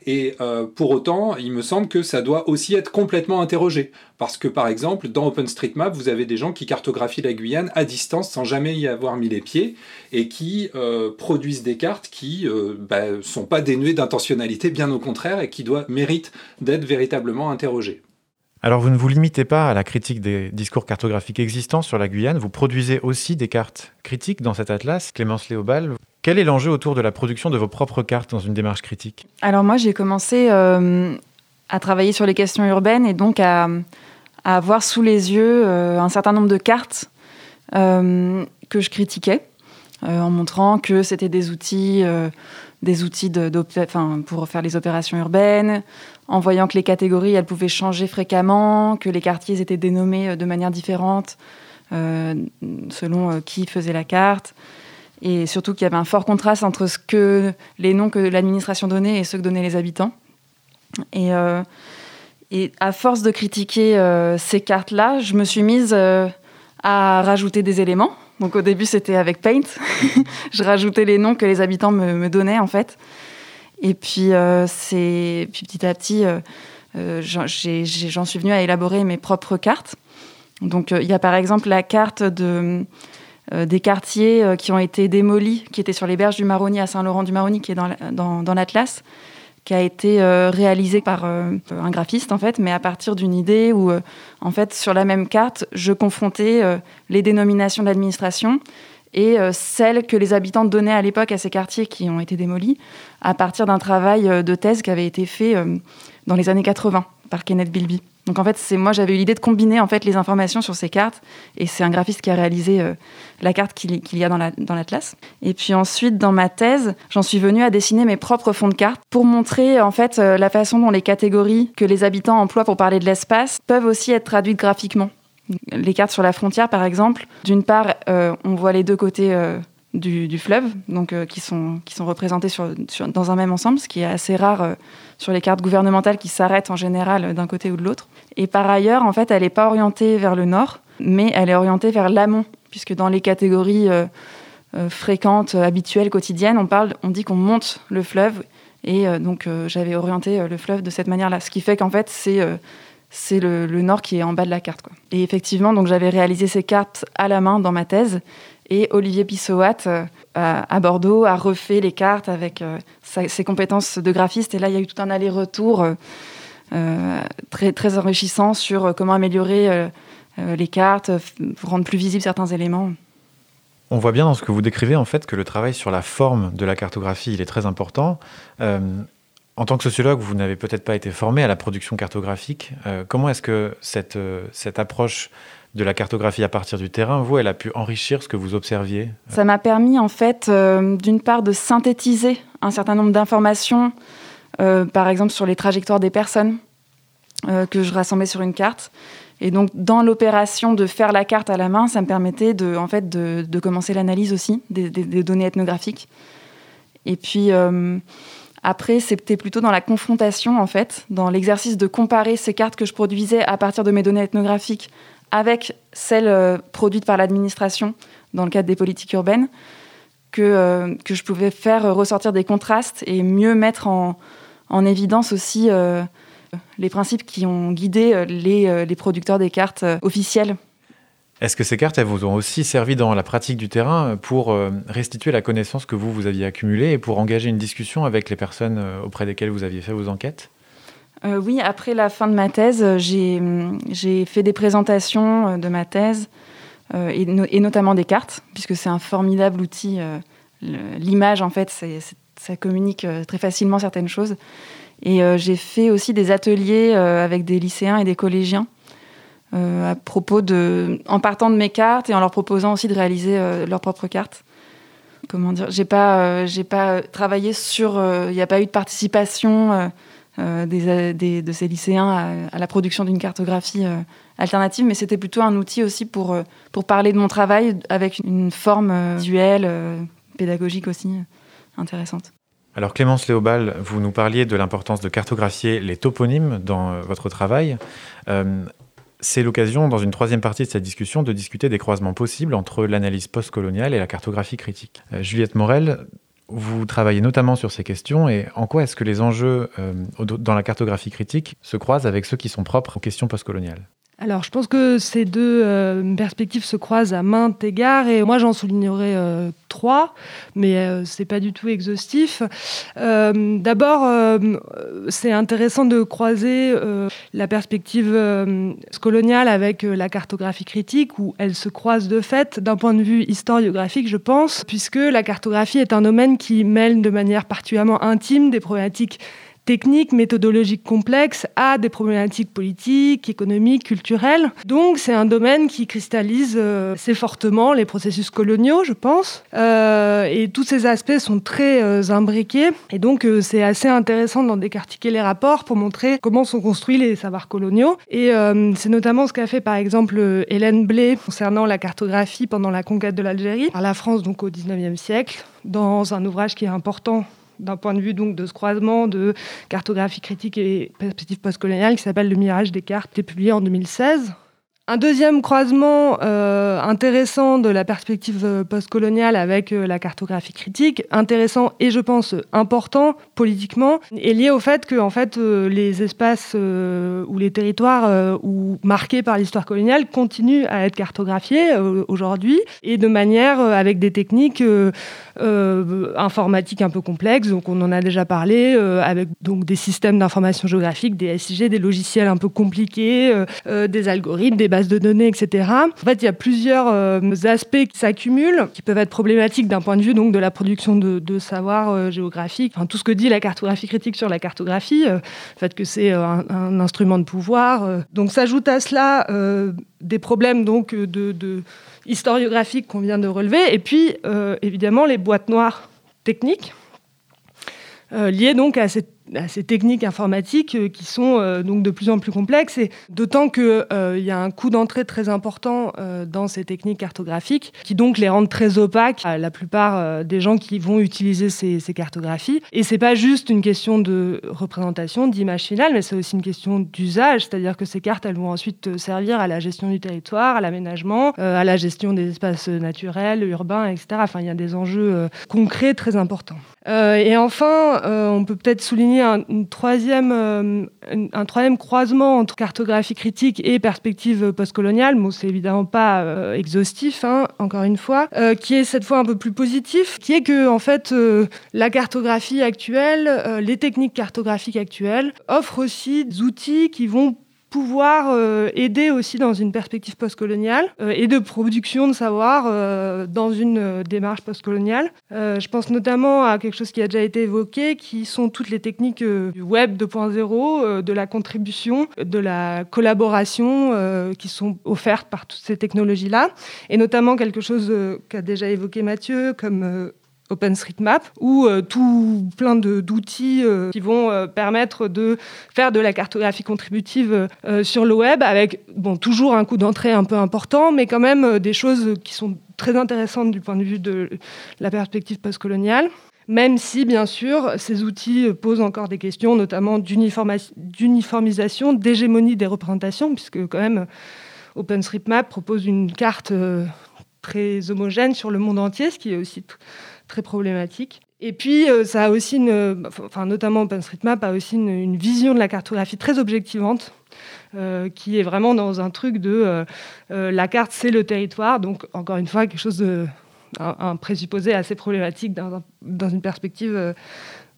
Et euh, pour autant, il me semble que ça doit aussi être complètement interrogé. Parce que par exemple, dans OpenStreetMap, vous avez des gens qui cartographient la Guyane à distance sans jamais y avoir mis les pieds et qui euh, produisent des cartes qui ne euh, bah, sont pas dénuées d'intentionnalité, bien au contraire, et qui méritent d'être véritablement interrogées. Alors vous ne vous limitez pas à la critique des discours cartographiques existants sur la Guyane, vous produisez aussi des cartes critiques dans cet atlas. Clémence Léobal, quel est l'enjeu autour de la production de vos propres cartes dans une démarche critique Alors moi j'ai commencé euh, à travailler sur les questions urbaines et donc à, avoir sous les yeux euh, un certain nombre de cartes euh, que je critiquais en montrant que c'était des outils, des outils pour faire les opérations urbaines, en voyant que les catégories elles pouvaient changer fréquemment, que les quartiers étaient dénommés de manière différente selon qui faisait la carte et surtout qu'il y avait un fort contraste entre les noms que l'administration donnait et ceux que donnaient les habitants. Et, euh, à force de critiquer euh, ces cartes-là, je me suis mise euh, à rajouter des éléments. Donc au début, c'était avec Paint. je rajoutais les noms que les habitants me, donnaient, en fait. Et puis, puis petit à petit, j'en suis venue à élaborer mes propres cartes. Donc il y a par exemple la carte de des quartiers euh, qui ont été démolis, qui étaient sur les berges du Maroni à Saint-Laurent-du-Maroni, qui est dans, l'Atlas, qui a été euh, réalisé par un graphiste en fait, mais à partir d'une idée où en fait sur la même carte, je confrontais les dénominations d'administration et celles que les habitants donnaient à l'époque à ces quartiers qui ont été démolis, à partir d'un travail de thèse qui avait été fait dans les années 80 par Kenneth Bilby. Donc en fait, c'est moi j'avais eu l'idée de combiner en fait les informations sur ces cartes et c'est un graphiste qui a réalisé euh, la carte qu'il y a dans l'atlas. et puis ensuite dans ma thèse, j'en suis venue à dessiner mes propres fonds de cartes pour montrer en fait euh, la façon dont les catégories que les habitants emploient pour parler de l'espace peuvent aussi être traduites graphiquement. Les cartes sur la frontière par exemple, d'une part, euh, on voit les deux côtés du, fleuve, donc qui sont qui sont représentés dans un même ensemble, ce qui est assez rare sur les cartes gouvernementales qui s'arrêtent en général d'un côté ou de l'autre. Et par ailleurs, en fait, elle n'est pas orientée vers le nord, mais elle est orientée vers l'amont, puisque dans les catégories euh, euh, fréquentes, habituelles, quotidiennes, on parle, on dit qu'on monte le fleuve, et euh, donc j'avais orienté le fleuve de cette manière-là, ce qui fait qu'en fait c'est le, nord qui est en bas de la carte. Et effectivement, j'avais réalisé ces cartes à la main dans ma thèse, et Olivier Pissowat à Bordeaux a refait les cartes avec ses compétences de graphiste, et là il y a eu tout un aller-retour euh, très, très enrichissant sur euh, comment améliorer euh, les cartes, rendre plus visibles certains éléments. On voit bien dans ce que vous décrivez en fait que le travail sur la forme de la cartographie il est très important. en En tant que sociologue, vous n'avez peut-être pas été formé à la production cartographique. comment est-ce que cette, cette approche de la cartographie à partir du terrain, vous, elle a pu enrichir ce que vous observiez? Ça m'a permis, en fait, d'une part, de synthétiser un certain nombre d'informations, par exemple sur les trajectoires des personnes, que je rassemblais sur une carte. Et donc, dans l'opération de faire la carte à la main, ça me permettait de, en fait, de, commencer l'analyse aussi des, données ethnographiques. Et puis, euh, après, c'était plutôt dans la confrontation, en fait, dans l'exercice de comparer ces cartes que je produisais à partir de mes données ethnographiques avec celles euh, produites par l'administration dans le cadre des politiques urbaines, que, euh, que je pouvais faire ressortir des contrastes et mieux mettre en, en évidence aussi les principes qui ont guidé euh, euh, les, producteurs des cartes euh, officielles. Est-ce que ces cartes, elles vous ont aussi servi dans la pratique du terrain pour restituer la connaissance que vous, vous aviez accumulée et pour engager une discussion avec les personnes auprès desquelles vous aviez fait vos enquêtes? Oui, après la fin de ma thèse, j'ai fait des présentations de ma thèse et, notamment des cartes, puisque c'est un formidable outil. L'image, en fait, ça communique très facilement certaines choses. Et euh, j'ai fait aussi des ateliers euh, avec des lycéens et des collégiens euh, à propos de, en partant de mes cartes et en leur proposant aussi de réaliser leurs propres cartes. Comment dire J'ai pas, j'ai pas travaillé sur. Il n'y a pas eu de participation des, de ces lycéens à, la production d'une cartographie alternative, mais c'était plutôt un outil aussi pour, pour parler de mon travail avec une forme visuelle, pédagogique aussi intéressante. Alors Clémence Léobal, vous nous parliez de l'importance de cartographier les toponymes dans euh, votre travail. Euh, c'est l'occasion, dans une troisième partie de cette discussion, de discuter des croisements possibles entre l'analyse postcoloniale et la cartographie critique. Euh, Juliette Morel, vous travaillez notamment sur ces questions et en quoi est-ce que les enjeux dans la cartographie critique se croisent avec ceux qui sont propres aux questions postcoloniales? Alors, je pense que ces deux euh, perspectives se croisent à maintes égards, et moi j'en soulignerai euh, trois, mais euh, ce n'est pas du tout exhaustif. D'abord, c'est intéressant de croiser la perspective coloniale avec la cartographie critique, où elles se croisent de fait d'un point de vue historiographique, je pense, puisque la cartographie est un domaine qui mêle de manière particulièrement intime des problématiques techniques, méthodologiques complexes à des problématiques politiques, économiques, culturelles. Donc c'est un domaine qui cristallise euh, assez fortement les processus coloniaux, je pense. Euh, et tous ces aspects sont très euh, imbriqués. Et donc c'est assez intéressant d'en décartiquer les rapports pour montrer comment sont construits les savoirs coloniaux. Et c'est notamment ce qu'a fait par exemple Hélène Blé concernant la cartographie pendant la conquête de l'Algérie par la France donc au 19e siècle dans un ouvrage qui est important d'un point de vue donc de ce croisement de cartographie critique et perspective postcoloniale qui s'appelle Le Mirage des cartes, qui est publié en 2016. Un deuxième croisement euh, intéressant de la perspective euh, postcoloniale avec euh, la cartographie critique, intéressant et je pense important politiquement, est lié au fait que fait, les espaces ou les territoires ou marqués par l'histoire coloniale continuent à être cartographiés aujourd'hui et de manière avec des techniques informatiques un peu complexes. Donc on en a déjà parlé avec donc des systèmes d'information géographique, des SIG, des logiciels un peu compliqués, des algorithmes, des bases de données, etc. En fait, il y a plusieurs euh, aspects qui s'accumulent, qui peuvent être problématiques d'un point de vue donc de la production de, savoir euh, géographique. Enfin, tout ce que dit la cartographie critique sur la cartographie, euh, le fait que c'est un, instrument de pouvoir. donc, s'ajoute à cela des problèmes donc de, de historiographiques qu'on vient de relever, et puis évidemment les boîtes noires techniques liées donc à cette à ces techniques informatiques euh, qui sont euh, donc de plus en plus complexes, et d'autant qu'il euh, y a un coût d'entrée très important dans ces techniques cartographiques, qui donc les rendent très opaques à la plupart des gens qui vont utiliser ces, cartographies. Et c'est pas juste une question de représentation, d'image finale, mais c'est aussi une question d'usage, c'est-à-dire que ces cartes, elles vont ensuite servir à la gestion du territoire, à l'aménagement, à la gestion des espaces naturels, urbains, etc. Enfin, il y a des enjeux concrets très importants. et enfin, on peut peut-être souligner un, troisième, euh, un, troisième croisement entre cartographie critique et perspective postcoloniale. Bon, c'est évidemment pas euh, exhaustif, hein, encore une fois, euh, qui est cette fois un peu plus positif, qui est que en fait la cartographie actuelle, les techniques cartographiques actuelles offrent aussi des outils qui vont pouvoir euh, aider aussi dans une perspective postcoloniale euh, et de production de savoir euh, dans une démarche postcoloniale. je pense notamment à quelque chose qui a déjà été évoqué, qui sont toutes les techniques du web 2.0, de la contribution, de la collaboration qui sont offertes par toutes ces technologies-là, et notamment quelque chose qu'a déjà évoqué Mathieu, comme OpenStreetMap, ou euh, tout plein d'outils euh, qui vont euh, permettre de faire de la cartographie contributive sur le web, avec toujours un coût d'entrée un peu important, mais quand même des choses qui sont très intéressantes du point de vue de la perspective postcoloniale. Même si, bien sûr, ces outils posent encore des questions, notamment d'uniformisation, d'hégémonie des représentations, puisque quand même OpenStreetMap propose une carte très homogène sur le monde entier, ce qui est aussi très problématique. Et puis, euh, ça a aussi, une, enfin, notamment OpenStreetMap a aussi une, vision de la cartographie très objectivante, euh, qui est vraiment dans un truc de euh, la carte, c'est le territoire. Donc, encore une fois, quelque chose de un, présupposé assez problématique dans, une perspective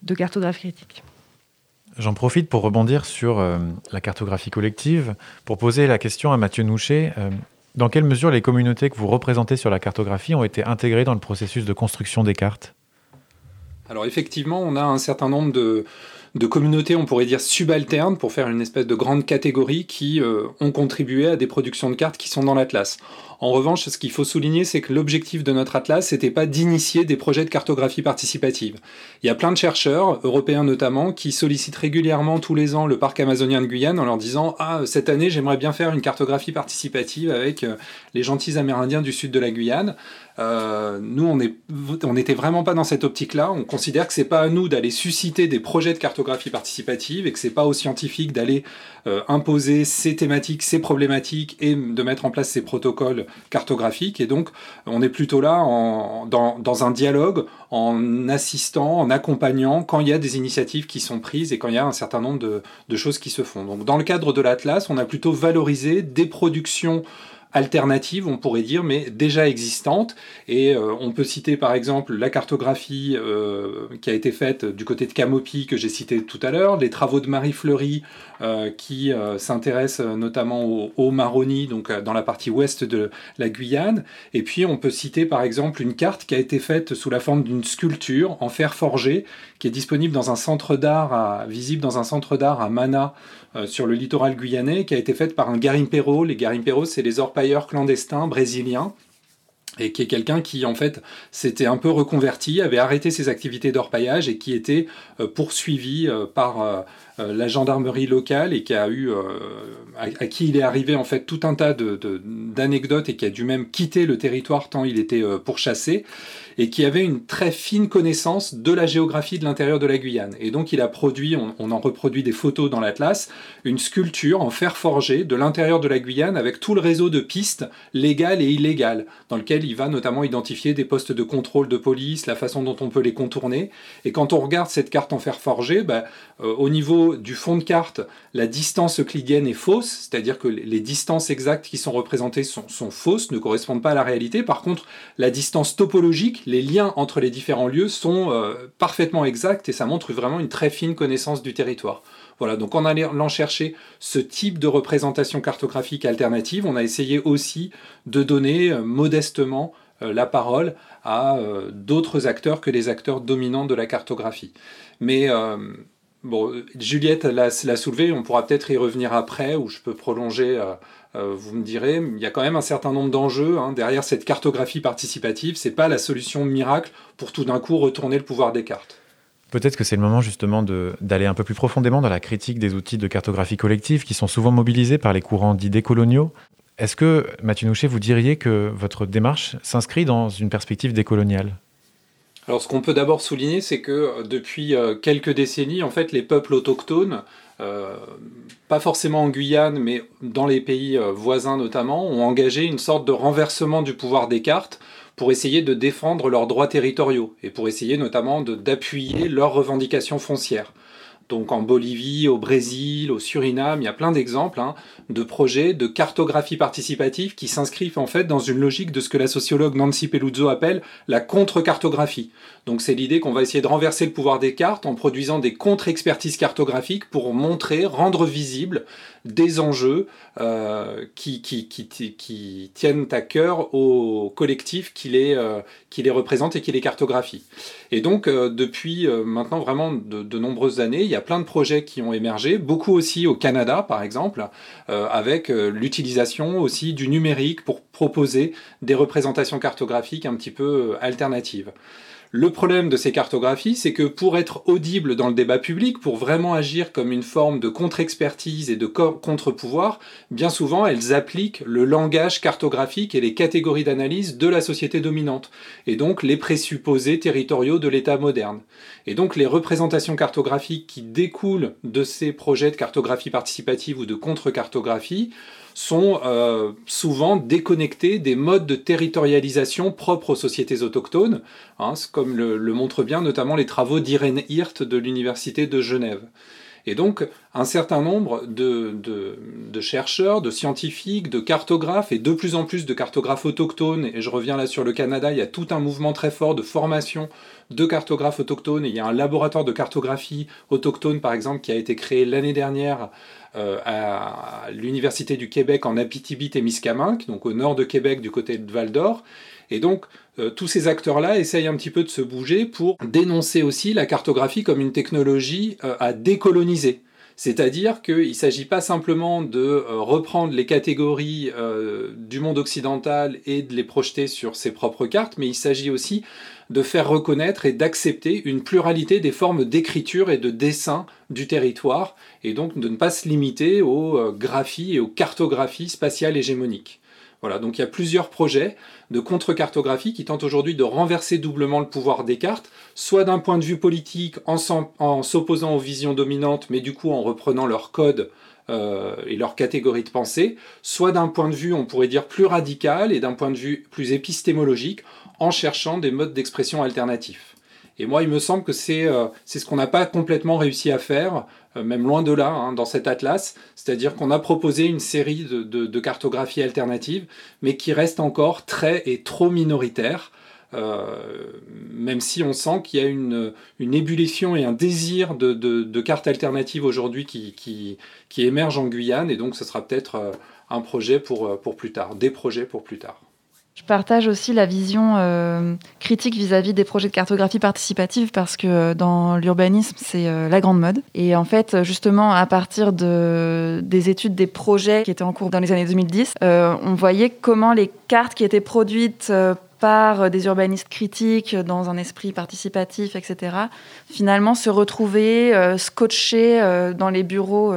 de cartographie critique. J'en profite pour rebondir sur la cartographie collective, pour poser la question à Mathieu Nouchet. Dans quelle mesure les communautés que vous représentez sur la cartographie ont été intégrées dans le processus de construction des cartes? Alors effectivement, on a un certain nombre de, communautés, on pourrait dire subalternes, pour faire une espèce de grande catégorie, qui euh, ont contribué à des productions de cartes qui sont dans l'Atlas. En revanche, ce qu'il faut souligner, c'est que l'objectif de notre atlas, n'était pas d'initier des projets de cartographie participative. Il y a plein de chercheurs, européens notamment, qui sollicitent régulièrement tous les ans le parc amazonien de Guyane en leur disant Ah, cette année, j'aimerais bien faire une cartographie participative avec euh, les gentils Amérindiens du sud de la Guyane. Euh, nous, on n'était vraiment pas dans cette optique-là. On considère que c'est pas à nous d'aller susciter des projets de cartographie participative et que c'est pas aux scientifiques d'aller euh, imposer ces thématiques, ces problématiques et de mettre en place ces protocoles cartographiques. Et donc, on est plutôt là dans, un dialogue, en assistant, en accompagnant quand il y a des initiatives qui sont prises et quand il y a un certain nombre de, de choses qui se font. Donc, dans le cadre de l'Atlas, on a plutôt valorisé des productions alternative, on pourrait dire, mais déjà existante. Et euh, on peut citer par exemple la cartographie euh, qui a été faite du côté de Camopi que j'ai cité tout à l'heure, les travaux de Marie Fleury euh, qui s'intéressent notamment au, au Maroni, donc dans la partie ouest de la Guyane. Et puis on peut citer par exemple une carte qui a été faite sous la forme d'une sculpture en fer forgé qui est disponible dans un centre d'art, visible dans un centre d'art à Mana sur le littoral guyanais, qui a été faite par un garimpero. Les garimperos, c'est les orpailleurs clandestins brésiliens et qui est quelqu'un qui en fait s'était un peu reconverti, avait arrêté ses activités d'orpaillage et qui était euh, poursuivi euh, par la gendarmerie locale et qui a eu à, qui il est arrivé en fait tout un tas d'anecdotes et qui a dû même quitter le territoire tant il était pourchassé et qui avait une très fine connaissance de la géographie de l'intérieur de la Guyane. Et donc il a produit, on, en reproduit des photos dans l'Atlas, une sculpture en fer forgé de l'intérieur de la Guyane avec tout le réseau de pistes légales et illégales, dans lequel il va notamment identifier des postes de contrôle de police, la façon dont on peut les contourner. Et quand on regarde cette carte en fer forgé, bah, euh, au niveau du fond de carte, la distance euclidienne est fausse, c'est-à-dire que les distances exactes qui sont représentées sont, fausses, ne correspondent pas à la réalité. Par contre, la distance topologique, les liens entre les différents lieux sont euh, parfaitement exacts et ça montre vraiment une très fine connaissance du territoire. Voilà, donc en allant chercher ce type de représentation cartographique alternative, on a essayé aussi de donner euh, modestement euh, la parole à d'autres acteurs que les acteurs dominants de la cartographie. Mais bon, Juliette l'a soulevé, on pourra peut-être y revenir après, ou je peux prolonger euh, vous me direz, il y a quand même un certain nombre d'enjeux hein. derrière cette cartographie participative. C'est pas la solution miracle pour tout d'un coup retourner le pouvoir des cartes. Peut-être que c'est le moment justement d'aller un peu plus profondément dans la critique des outils de cartographie collective qui sont souvent mobilisés par les courants dits décoloniaux. Est-ce que, Mathieu Nouchet, vous diriez que votre démarche s'inscrit dans une perspective décoloniale? Alors ce qu'on peut d'abord souligner, c'est que euh, depuis euh, quelques décennies, en fait, les peuples autochtones euh, pas forcément en Guyane, mais dans les pays voisins notamment, ont engagé une sorte de renversement du pouvoir des cartes pour essayer de défendre leurs droits territoriaux et pour essayer notamment d'appuyer leurs revendications foncières. Donc en Bolivie, au Brésil, au Suriname, il y a plein d'exemples hein, de projets de cartographie participative qui s'inscrivent en fait dans une logique de ce que la sociologue Nancy Peluzzo appelle la contre-cartographie. Donc c'est l'idée qu'on va essayer de renverser le pouvoir des cartes en produisant des contre-expertises cartographiques pour montrer, rendre visible des enjeux euh, qui, qui, qui, tiennent à cœur au collectif qui les, euh, qui les représente et qui les cartographie. Et donc euh, depuis maintenant vraiment de, de nombreuses années, il y a plein de projets qui ont émergé, beaucoup aussi au Canada par exemple, avec l'utilisation aussi du numérique pour proposer des représentations cartographiques un petit peu alternatives. Le problème de ces cartographies, c'est que pour être audible dans le débat public, pour vraiment agir comme une forme de contre-expertise et de contre-pouvoir, bien souvent elles appliquent le langage cartographique et les catégories d'analyse de la société dominante, et donc les présupposés territoriaux de l'État moderne. Et donc les représentations cartographiques qui découlent de ces projets de cartographie participative ou de contre-cartographie sont euh, souvent déconnectés des modes de territorialisation propres aux sociétés autochtones, hein, comme le, le montrent bien notamment les travaux d'Irène Hirt de l'Université de Genève. Et donc, un certain nombre de, de, chercheurs, de scientifiques, de cartographes, et de plus en plus de cartographes autochtones, et je reviens là sur le Canada, il y a tout un mouvement très fort de formation de cartographes autochtones, et il y a un laboratoire de cartographie autochtone, par exemple, qui a été créé l'année dernière à l'Université du Québec en Abitibi-Témiscamingue, donc au nord de Québec du côté de Val d'Or. Et donc, euh, tous ces acteurs-là essayent un petit peu de se bouger pour dénoncer aussi la cartographie comme une technologie euh, à décoloniser. C'est-à-dire qu'il ne s'agit pas simplement de reprendre les catégories du monde occidental et de les projeter sur ses propres cartes, mais il s'agit aussi de faire reconnaître et d'accepter une pluralité des formes d'écriture et de dessin du territoire, et donc de ne pas se limiter aux euh, graphies et aux cartographies spatiales hégémoniques. Voilà, donc il y a plusieurs projets de contre-cartographie qui tentent aujourd'hui de renverser doublement le pouvoir des cartes, soit d'un point de vue politique en s'opposant aux visions dominantes, mais du coup en reprenant leur code euh, et leur catégorie de pensée, soit d'un point de vue, on pourrait dire, plus radical et d'un point de vue plus épistémologique, en cherchant des modes d'expression alternatifs. Et moi, il me semble que c'est euh, ce qu'on n'a pas complètement réussi à faire, euh, même loin de là, hein, dans cet atlas. C'est-à-dire qu'on a proposé une série de, cartographies alternatives, mais qui restent encore très et trop minoritaires. Euh, même si on sent qu'il y a une, une, ébullition et un désir de, de cartes alternatives aujourd'hui qui, qui, qui émergent en Guyane, et donc ce sera peut-être un projet pour, pour plus tard, des projets pour plus tard. Je partage aussi la vision euh, critique vis-à-vis des projets de cartographie participative parce que euh, dans l'urbanisme, c'est euh, la grande mode. Et en fait, justement, à partir de, des études des projets qui étaient en cours dans les années 2010, on voyait comment les cartes qui étaient produites par des urbanistes critiques dans un esprit participatif, etc., finalement se retrouvaient scotchées dans les bureaux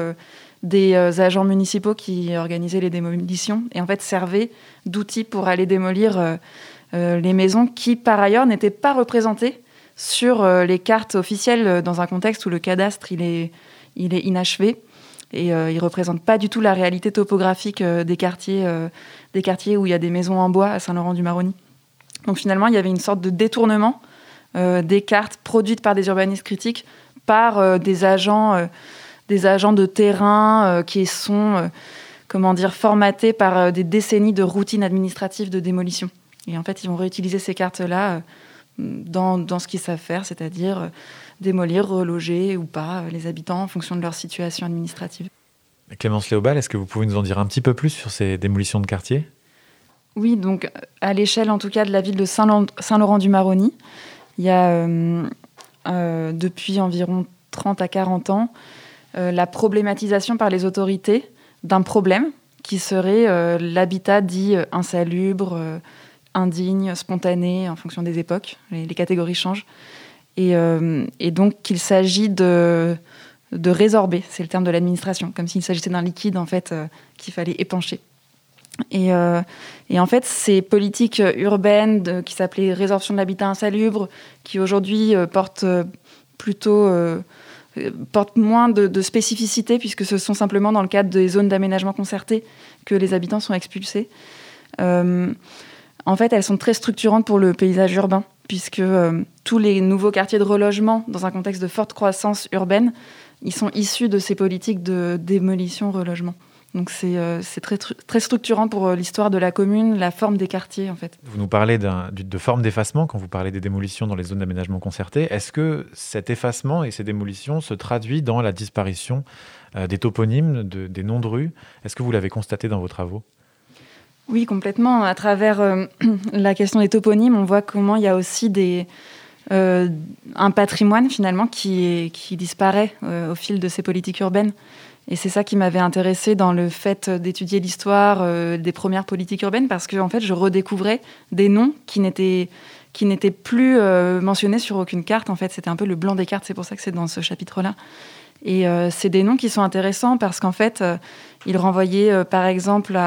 des agents municipaux qui organisaient les démolitions et en fait servaient d'outils pour aller démolir euh, euh, les maisons qui, par ailleurs, n'étaient pas représentées sur euh, les cartes officielles dans un contexte où le cadastre il est, il est inachevé et il ne représente pas du tout la réalité topographique des, quartiers, des quartiers où il y a des maisons en bois à Saint-Laurent-du-Maroni. Donc finalement, il y avait une sorte de détournement des cartes produites par des urbanistes critiques par des, agents, des agents de terrain qui sont comment dire, formatés par euh, des décennies de routines administratives de démolition. Et en fait, ils vont réutiliser ces cartes-là euh, dans, dans, ce qu'ils savent faire, c'est-à-dire euh, démolir, reloger ou pas les habitants en fonction de leur situation administrative. Clémence Léobal, est-ce que vous pouvez nous en dire un petit peu plus sur ces démolitions de quartiers? Oui, donc à l'échelle en tout cas de la ville de Saint-Laurent-du-Maroni, il y a depuis environ 30 à 40 ans la problématisation par les autorités d'un problème qui serait euh, l'habitat dit euh, insalubre, euh, indigne, spontané, en fonction des époques. Les, catégories changent. Et, donc qu'il s'agit de, de résorber, c'est le terme de l'administration, comme s'il s'agissait d'un liquide en fait qu'il fallait épancher. Et, et, en fait, ces politiques urbaines qui s'appelaient résorption de l'habitat insalubre, qui aujourd'hui portent plutôt portent moins de, spécificité puisque ce sont simplement dans le cadre des zones d'aménagement concerté que les habitants sont expulsés. Euh, en fait, elles sont très structurantes pour le paysage urbain puisque euh, tous les nouveaux quartiers de relogement dans un contexte de forte croissance urbaine ils sont issus de ces politiques de démolition, relogement. Donc c'est euh, très, très structurant pour euh, l'histoire de la commune, la forme des quartiers en fait. Vous nous parlez de forme d'effacement quand vous parlez des démolitions dans les zones d'aménagement concerté. Est-ce que cet effacement et ces démolitions se traduit dans la disparition euh, des toponymes, des noms de rues? Est-ce que vous l'avez constaté dans vos travaux? Oui, complètement. À travers la question des toponymes, on voit comment il y a aussi des, un patrimoine finalement qui, qui disparaît au fil de ces politiques urbaines. Et c'est ça qui m'avait intéressé dans le fait d'étudier l'histoire euh, des premières politiques urbaines, parce que en fait, je redécouvrais des noms qui n'étaient qui n'étaient plus euh, mentionnés sur aucune carte. En fait, c'était un peu le blanc des cartes. C'est pour ça que c'est dans ce chapitre-là. Et euh, c'est des noms qui sont intéressants parce qu'en fait, ils renvoyaient, par exemple,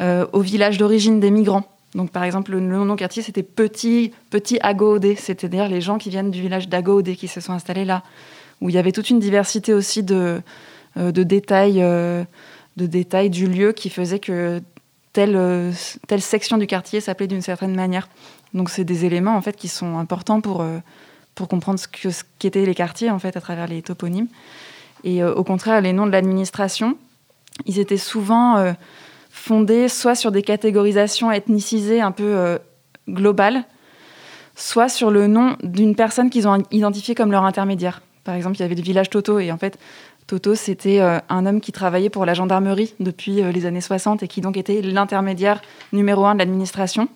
au village d'origine des migrants. Donc, par exemple, le nom quartier, c'était Petit, Petit Agaodé, c'est-à-dire les gens qui viennent du village d'Agaodé qui se sont installés là, où il y avait toute une diversité aussi de, de détails, euh, de détails du lieu qui faisait que telle, euh, telle section du quartier s'appelait d'une certaine manière. Donc c'est des éléments en fait qui sont importants pour, pour comprendre ce qu'étaient les quartiers en fait à travers les toponymes. Et au contraire, les noms de l'administration, ils étaient souvent fondés soit sur des catégorisations ethnicisées un peu globales, soit sur le nom d'une personne qu'ils ont identifiée comme leur intermédiaire. Par exemple, il y avait le village Toto et en fait, Toto, c'était euh, un homme qui travaillait pour la gendarmerie depuis euh, les années 60 et qui donc était l'intermédiaire numéro un de l'administration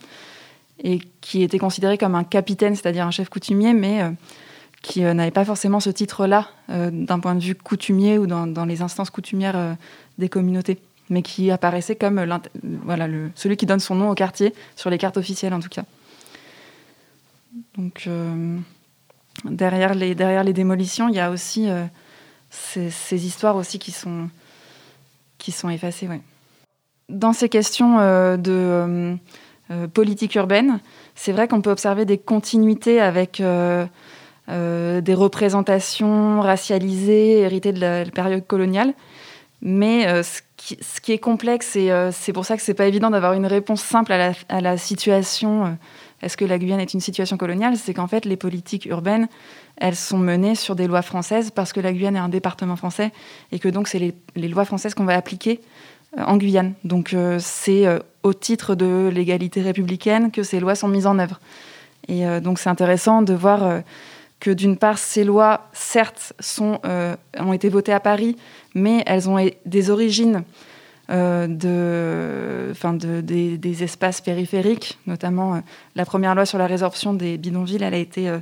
et qui était considéré comme un capitaine, c'est-à-dire un chef coutumier, mais euh, qui n'avait pas forcément ce titre-là d'un point de vue coutumier ou dans, les instances coutumières des communautés, mais qui apparaissait comme celui qui donne son nom au quartier, sur les cartes officielles en tout cas. Donc derrière, les, derrière les démolitions, il y a aussi ces, histoires aussi qui sont, qui sont effacées. Ouais. Dans ces questions euh, de euh, euh, politique urbaine, c'est vrai qu'on peut observer des continuités avec des représentations racialisées, héritées de la, période coloniale. Mais ce qui, est complexe, et c'est pour ça que c'est pas évident d'avoir une réponse simple à la situation est-ce que la Guyane est une situation coloniale? C'est qu'en fait, les politiques urbaines, elles sont menées sur des lois françaises parce que la Guyane est un département français et que donc c'est les, lois françaises qu'on va appliquer euh, en Guyane. Donc euh, c'est euh, au titre de l'égalité républicaine que ces lois sont mises en œuvre. Et donc c'est intéressant de voir que d'une part, ces lois, certes, ont été votées à Paris, mais elles ont des origines euh, de, de, des, espaces périphériques, notamment euh, la première loi sur la résorption des bidonvilles, elle a été euh,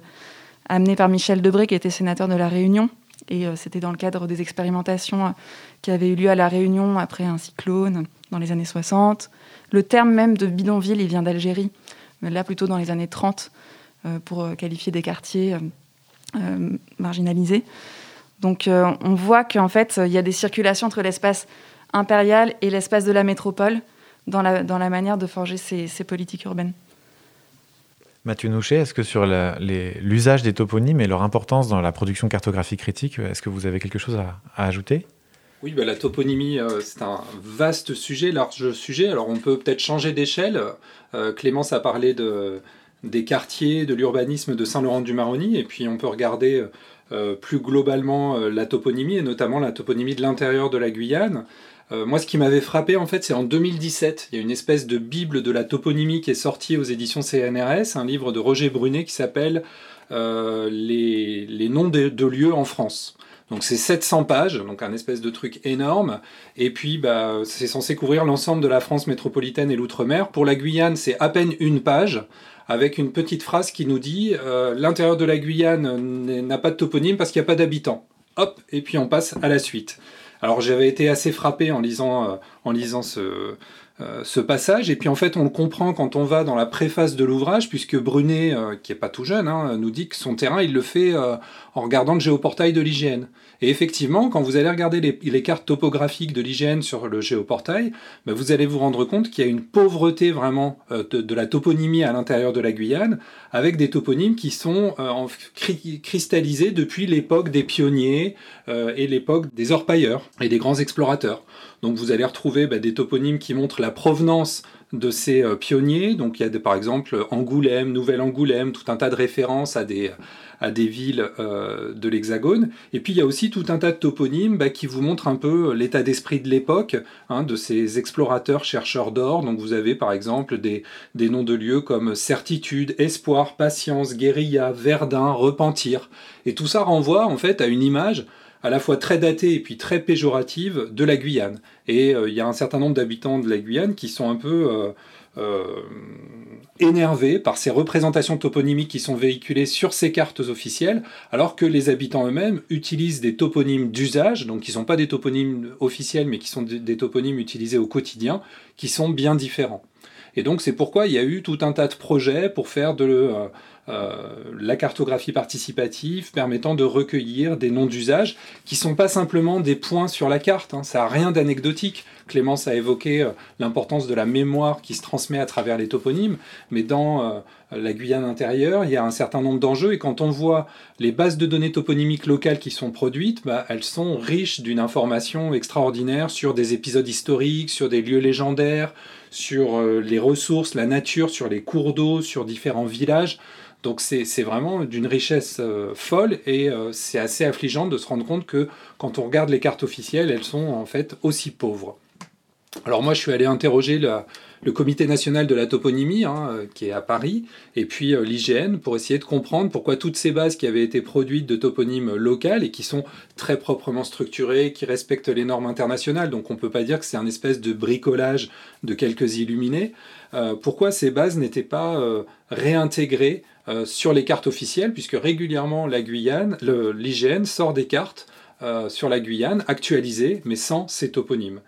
amenée par Michel Debré, qui était sénateur de La Réunion. Et c'était dans le cadre des expérimentations qui avaient eu lieu à La Réunion après un cyclone dans les années 60. Le terme même de bidonville, il vient d'Algérie, là plutôt dans les années 30, pour qualifier des quartiers marginalisés. Donc on voit qu'en fait, il y a des circulations entre l'espace impériale et l'espace de la métropole dans la, dans la manière de forger ces, politiques urbaines. Mathieu Nouchet, est-ce que sur l'usage des toponymes et leur importance dans la production cartographique critique, est-ce que vous avez quelque chose à, ajouter? Oui, bah, la toponymie, euh, c'est un vaste sujet, large sujet. Alors on peut peut-être changer d'échelle. Euh, Clémence a parlé de, des quartiers, de l'urbanisme de Saint-Laurent-du-Maroni, et puis on peut regarder euh, plus globalement la toponymie, et notamment la toponymie de l'intérieur de la Guyane. Euh, moi, ce qui m'avait frappé, en fait, c'est en 2017. Il y a une espèce de Bible de la toponymie qui est sortie aux éditions CNRS, un livre de Roger Brunet qui s'appelle euh, les, noms de, lieux en France. Donc c'est 700 pages, donc un espèce de truc énorme. Et puis bah, c'est censé couvrir l'ensemble de la France métropolitaine et l'outre-mer. Pour la Guyane, c'est à peine une page, avec une petite phrase qui nous dit euh, l'intérieur de la Guyane n'a pas de toponyme parce qu'il n'y a pas d'habitants. Hop, et puis on passe à la suite. Alors j'avais été assez frappé en lisant, euh, en lisant ce, euh, ce passage. Et puis en fait, on le comprend quand on va dans la préface de l'ouvrage, puisque Brunet, euh, qui est pas tout jeune, hein, nous dit que son terrain, il le fait en regardant le géoportail de l'hygiène. Et effectivement, quand vous allez regarder les, cartes topographiques de l'hygiène sur le géoportail, bah, vous allez vous rendre compte qu'il y a une pauvreté vraiment euh, de, la toponymie à l'intérieur de la Guyane, avec des toponymes qui sont euh, cristallisés depuis l'époque des pionniers euh, et l'époque des orpailleurs et des grands explorateurs. Donc vous allez retrouver bah, des toponymes qui montrent la provenance de ces pionniers. Donc il y a par exemple Angoulême, Nouvelle-Angoulême, tout un tas de références à des, à des villes de l'Hexagone. Et puis il y a aussi tout un tas de toponymes bah, qui vous montrent un peu l'état d'esprit de l'époque, hein, de ces explorateurs chercheurs d'or. Donc vous avez par exemple des, des noms de lieux comme Certitude, Espoir, Patience, Guérilla, Verdun, Repentir. Et tout ça renvoie en fait à une image à la fois très datée et puis très péjorative de la Guyane. Et euh, il y a un certain nombre d'habitants de la Guyane qui sont un peu euh, euh, énervés par ces représentations toponymiques qui sont véhiculées sur ces cartes officielles, alors que les habitants eux-mêmes utilisent des toponymes d'usage, donc qui ne sont pas des toponymes officiels, mais qui sont des toponymes utilisés au quotidien, qui sont bien différents. Et donc c'est pourquoi il y a eu tout un tas de projets pour faire de euh, la cartographie participative permettant de recueillir des noms d'usage qui ne sont pas simplement des points sur la carte. Hein. ça n'a rien d'anecdotique. Clémence a évoqué euh, l'importance de la mémoire qui se transmet à travers les toponymes, mais dans euh, la Guyane intérieure, il y a un certain nombre d'enjeux et quand on voit les bases de données toponymiques locales qui sont produites, bah, elles sont riches d'une information extraordinaire sur des épisodes historiques, sur des lieux légendaires, sur les ressources, la nature, sur les cours d'eau, sur différents villages. Donc c'est vraiment d'une richesse euh, folle et euh, c'est assez affligeant de se rendre compte que quand on regarde les cartes officielles, elles sont en fait aussi pauvres. Alors moi je suis allé interroger le comité national de la toponymie hein, euh, qui est à Paris et puis l'IGN pour essayer de comprendre pourquoi toutes ces bases qui avaient été produites de toponymes locales et qui sont très proprement structurées, qui respectent les normes internationales, donc on ne peut pas dire que c'est un espèce de bricolage de quelques illuminés, pourquoi ces bases n'étaient pas réintégrées euh, sur les cartes officielles, puisque régulièrement la Guyane, l'IGN sort des cartes euh, sur la Guyane actualisées, mais sans ces toponymes.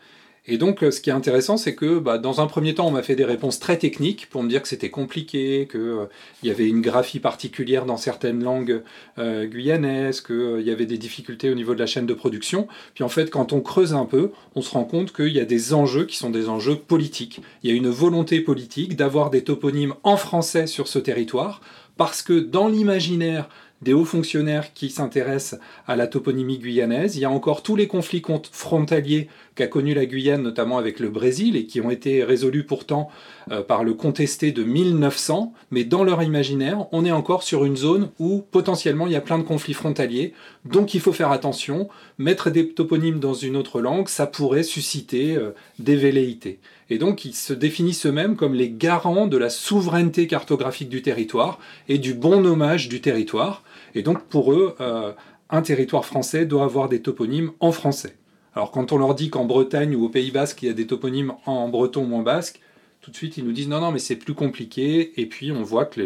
Et donc, euh, ce qui est intéressant, c'est que bah, dans un premier temps, on m'a fait des réponses très techniques pour me dire que c'était compliqué, qu'il y avait une graphie particulière dans certaines langues guyanaises, qu'il y avait des difficultés au niveau de la chaîne de production. Puis en fait, quand on creuse un peu, on se rend compte qu'il y a des enjeux qui sont des enjeux politiques. Il y a une volonté politique d'avoir des toponymes en français sur ce territoire parce que dans l'imaginaire des hauts fonctionnaires qui s'intéressent à la toponymie guyanaise. Il y a encore tous les conflits frontaliers qu'a connu la Guyane, notamment avec le Brésil, et qui ont été résolus pourtant euh, par le contesté de 1900. Mais dans leur imaginaire, on est encore sur une zone où potentiellement il y a plein de conflits frontaliers. Donc il faut faire attention. Mettre des toponymes dans une autre langue, ça pourrait susciter euh, des velléités. Et donc ils se définissent eux-mêmes comme les garants de la souveraineté cartographique du territoire et du bon nommage du territoire. Et donc pour eux, euh, un territoire français doit avoir des toponymes en français. Alors quand on leur dit qu'en Bretagne ou au Pays Basque, il y a des toponymes en breton ou en basque, tout de suite ils nous disent non, non, mais c'est plus compliqué. Et puis on voit que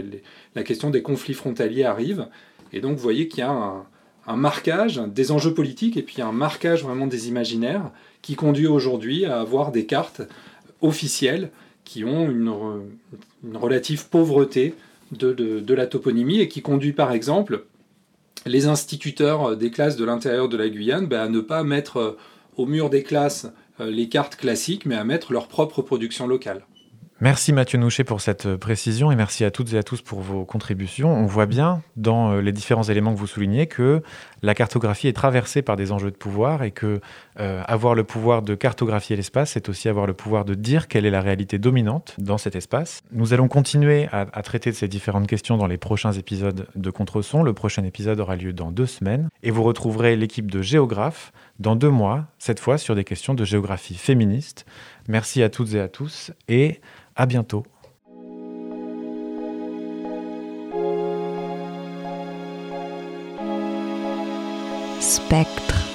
la question des conflits frontaliers arrive. Et donc vous voyez qu'il y a un, marquage des enjeux politiques et puis un marquage vraiment des imaginaires qui conduit aujourd'hui à avoir des cartes officielles qui ont une relative pauvreté de, la toponymie et qui conduit par exemple les instituteurs des classes de l'intérieur de la Guyane ben, à ne pas mettre euh, au mur des classes euh, les cartes classiques, mais à mettre leur propre production locale. Merci Mathieu Nouchet pour cette euh, précision et merci à toutes et à tous pour vos contributions. On voit bien dans euh, les différents éléments que vous soulignez que la cartographie est traversée par des enjeux de pouvoir et que euh, avoir le pouvoir de cartographier l'espace, c'est aussi avoir le pouvoir de dire quelle est la réalité dominante dans cet espace. Nous allons continuer à, traiter de ces différentes questions dans les prochains épisodes de Contreson. Le prochain épisode aura lieu dans deux semaines et vous retrouverez l'équipe de géographes dans deux mois, cette fois sur des questions de géographie féministe. Merci à toutes et à tous et à bientôt. Spectre.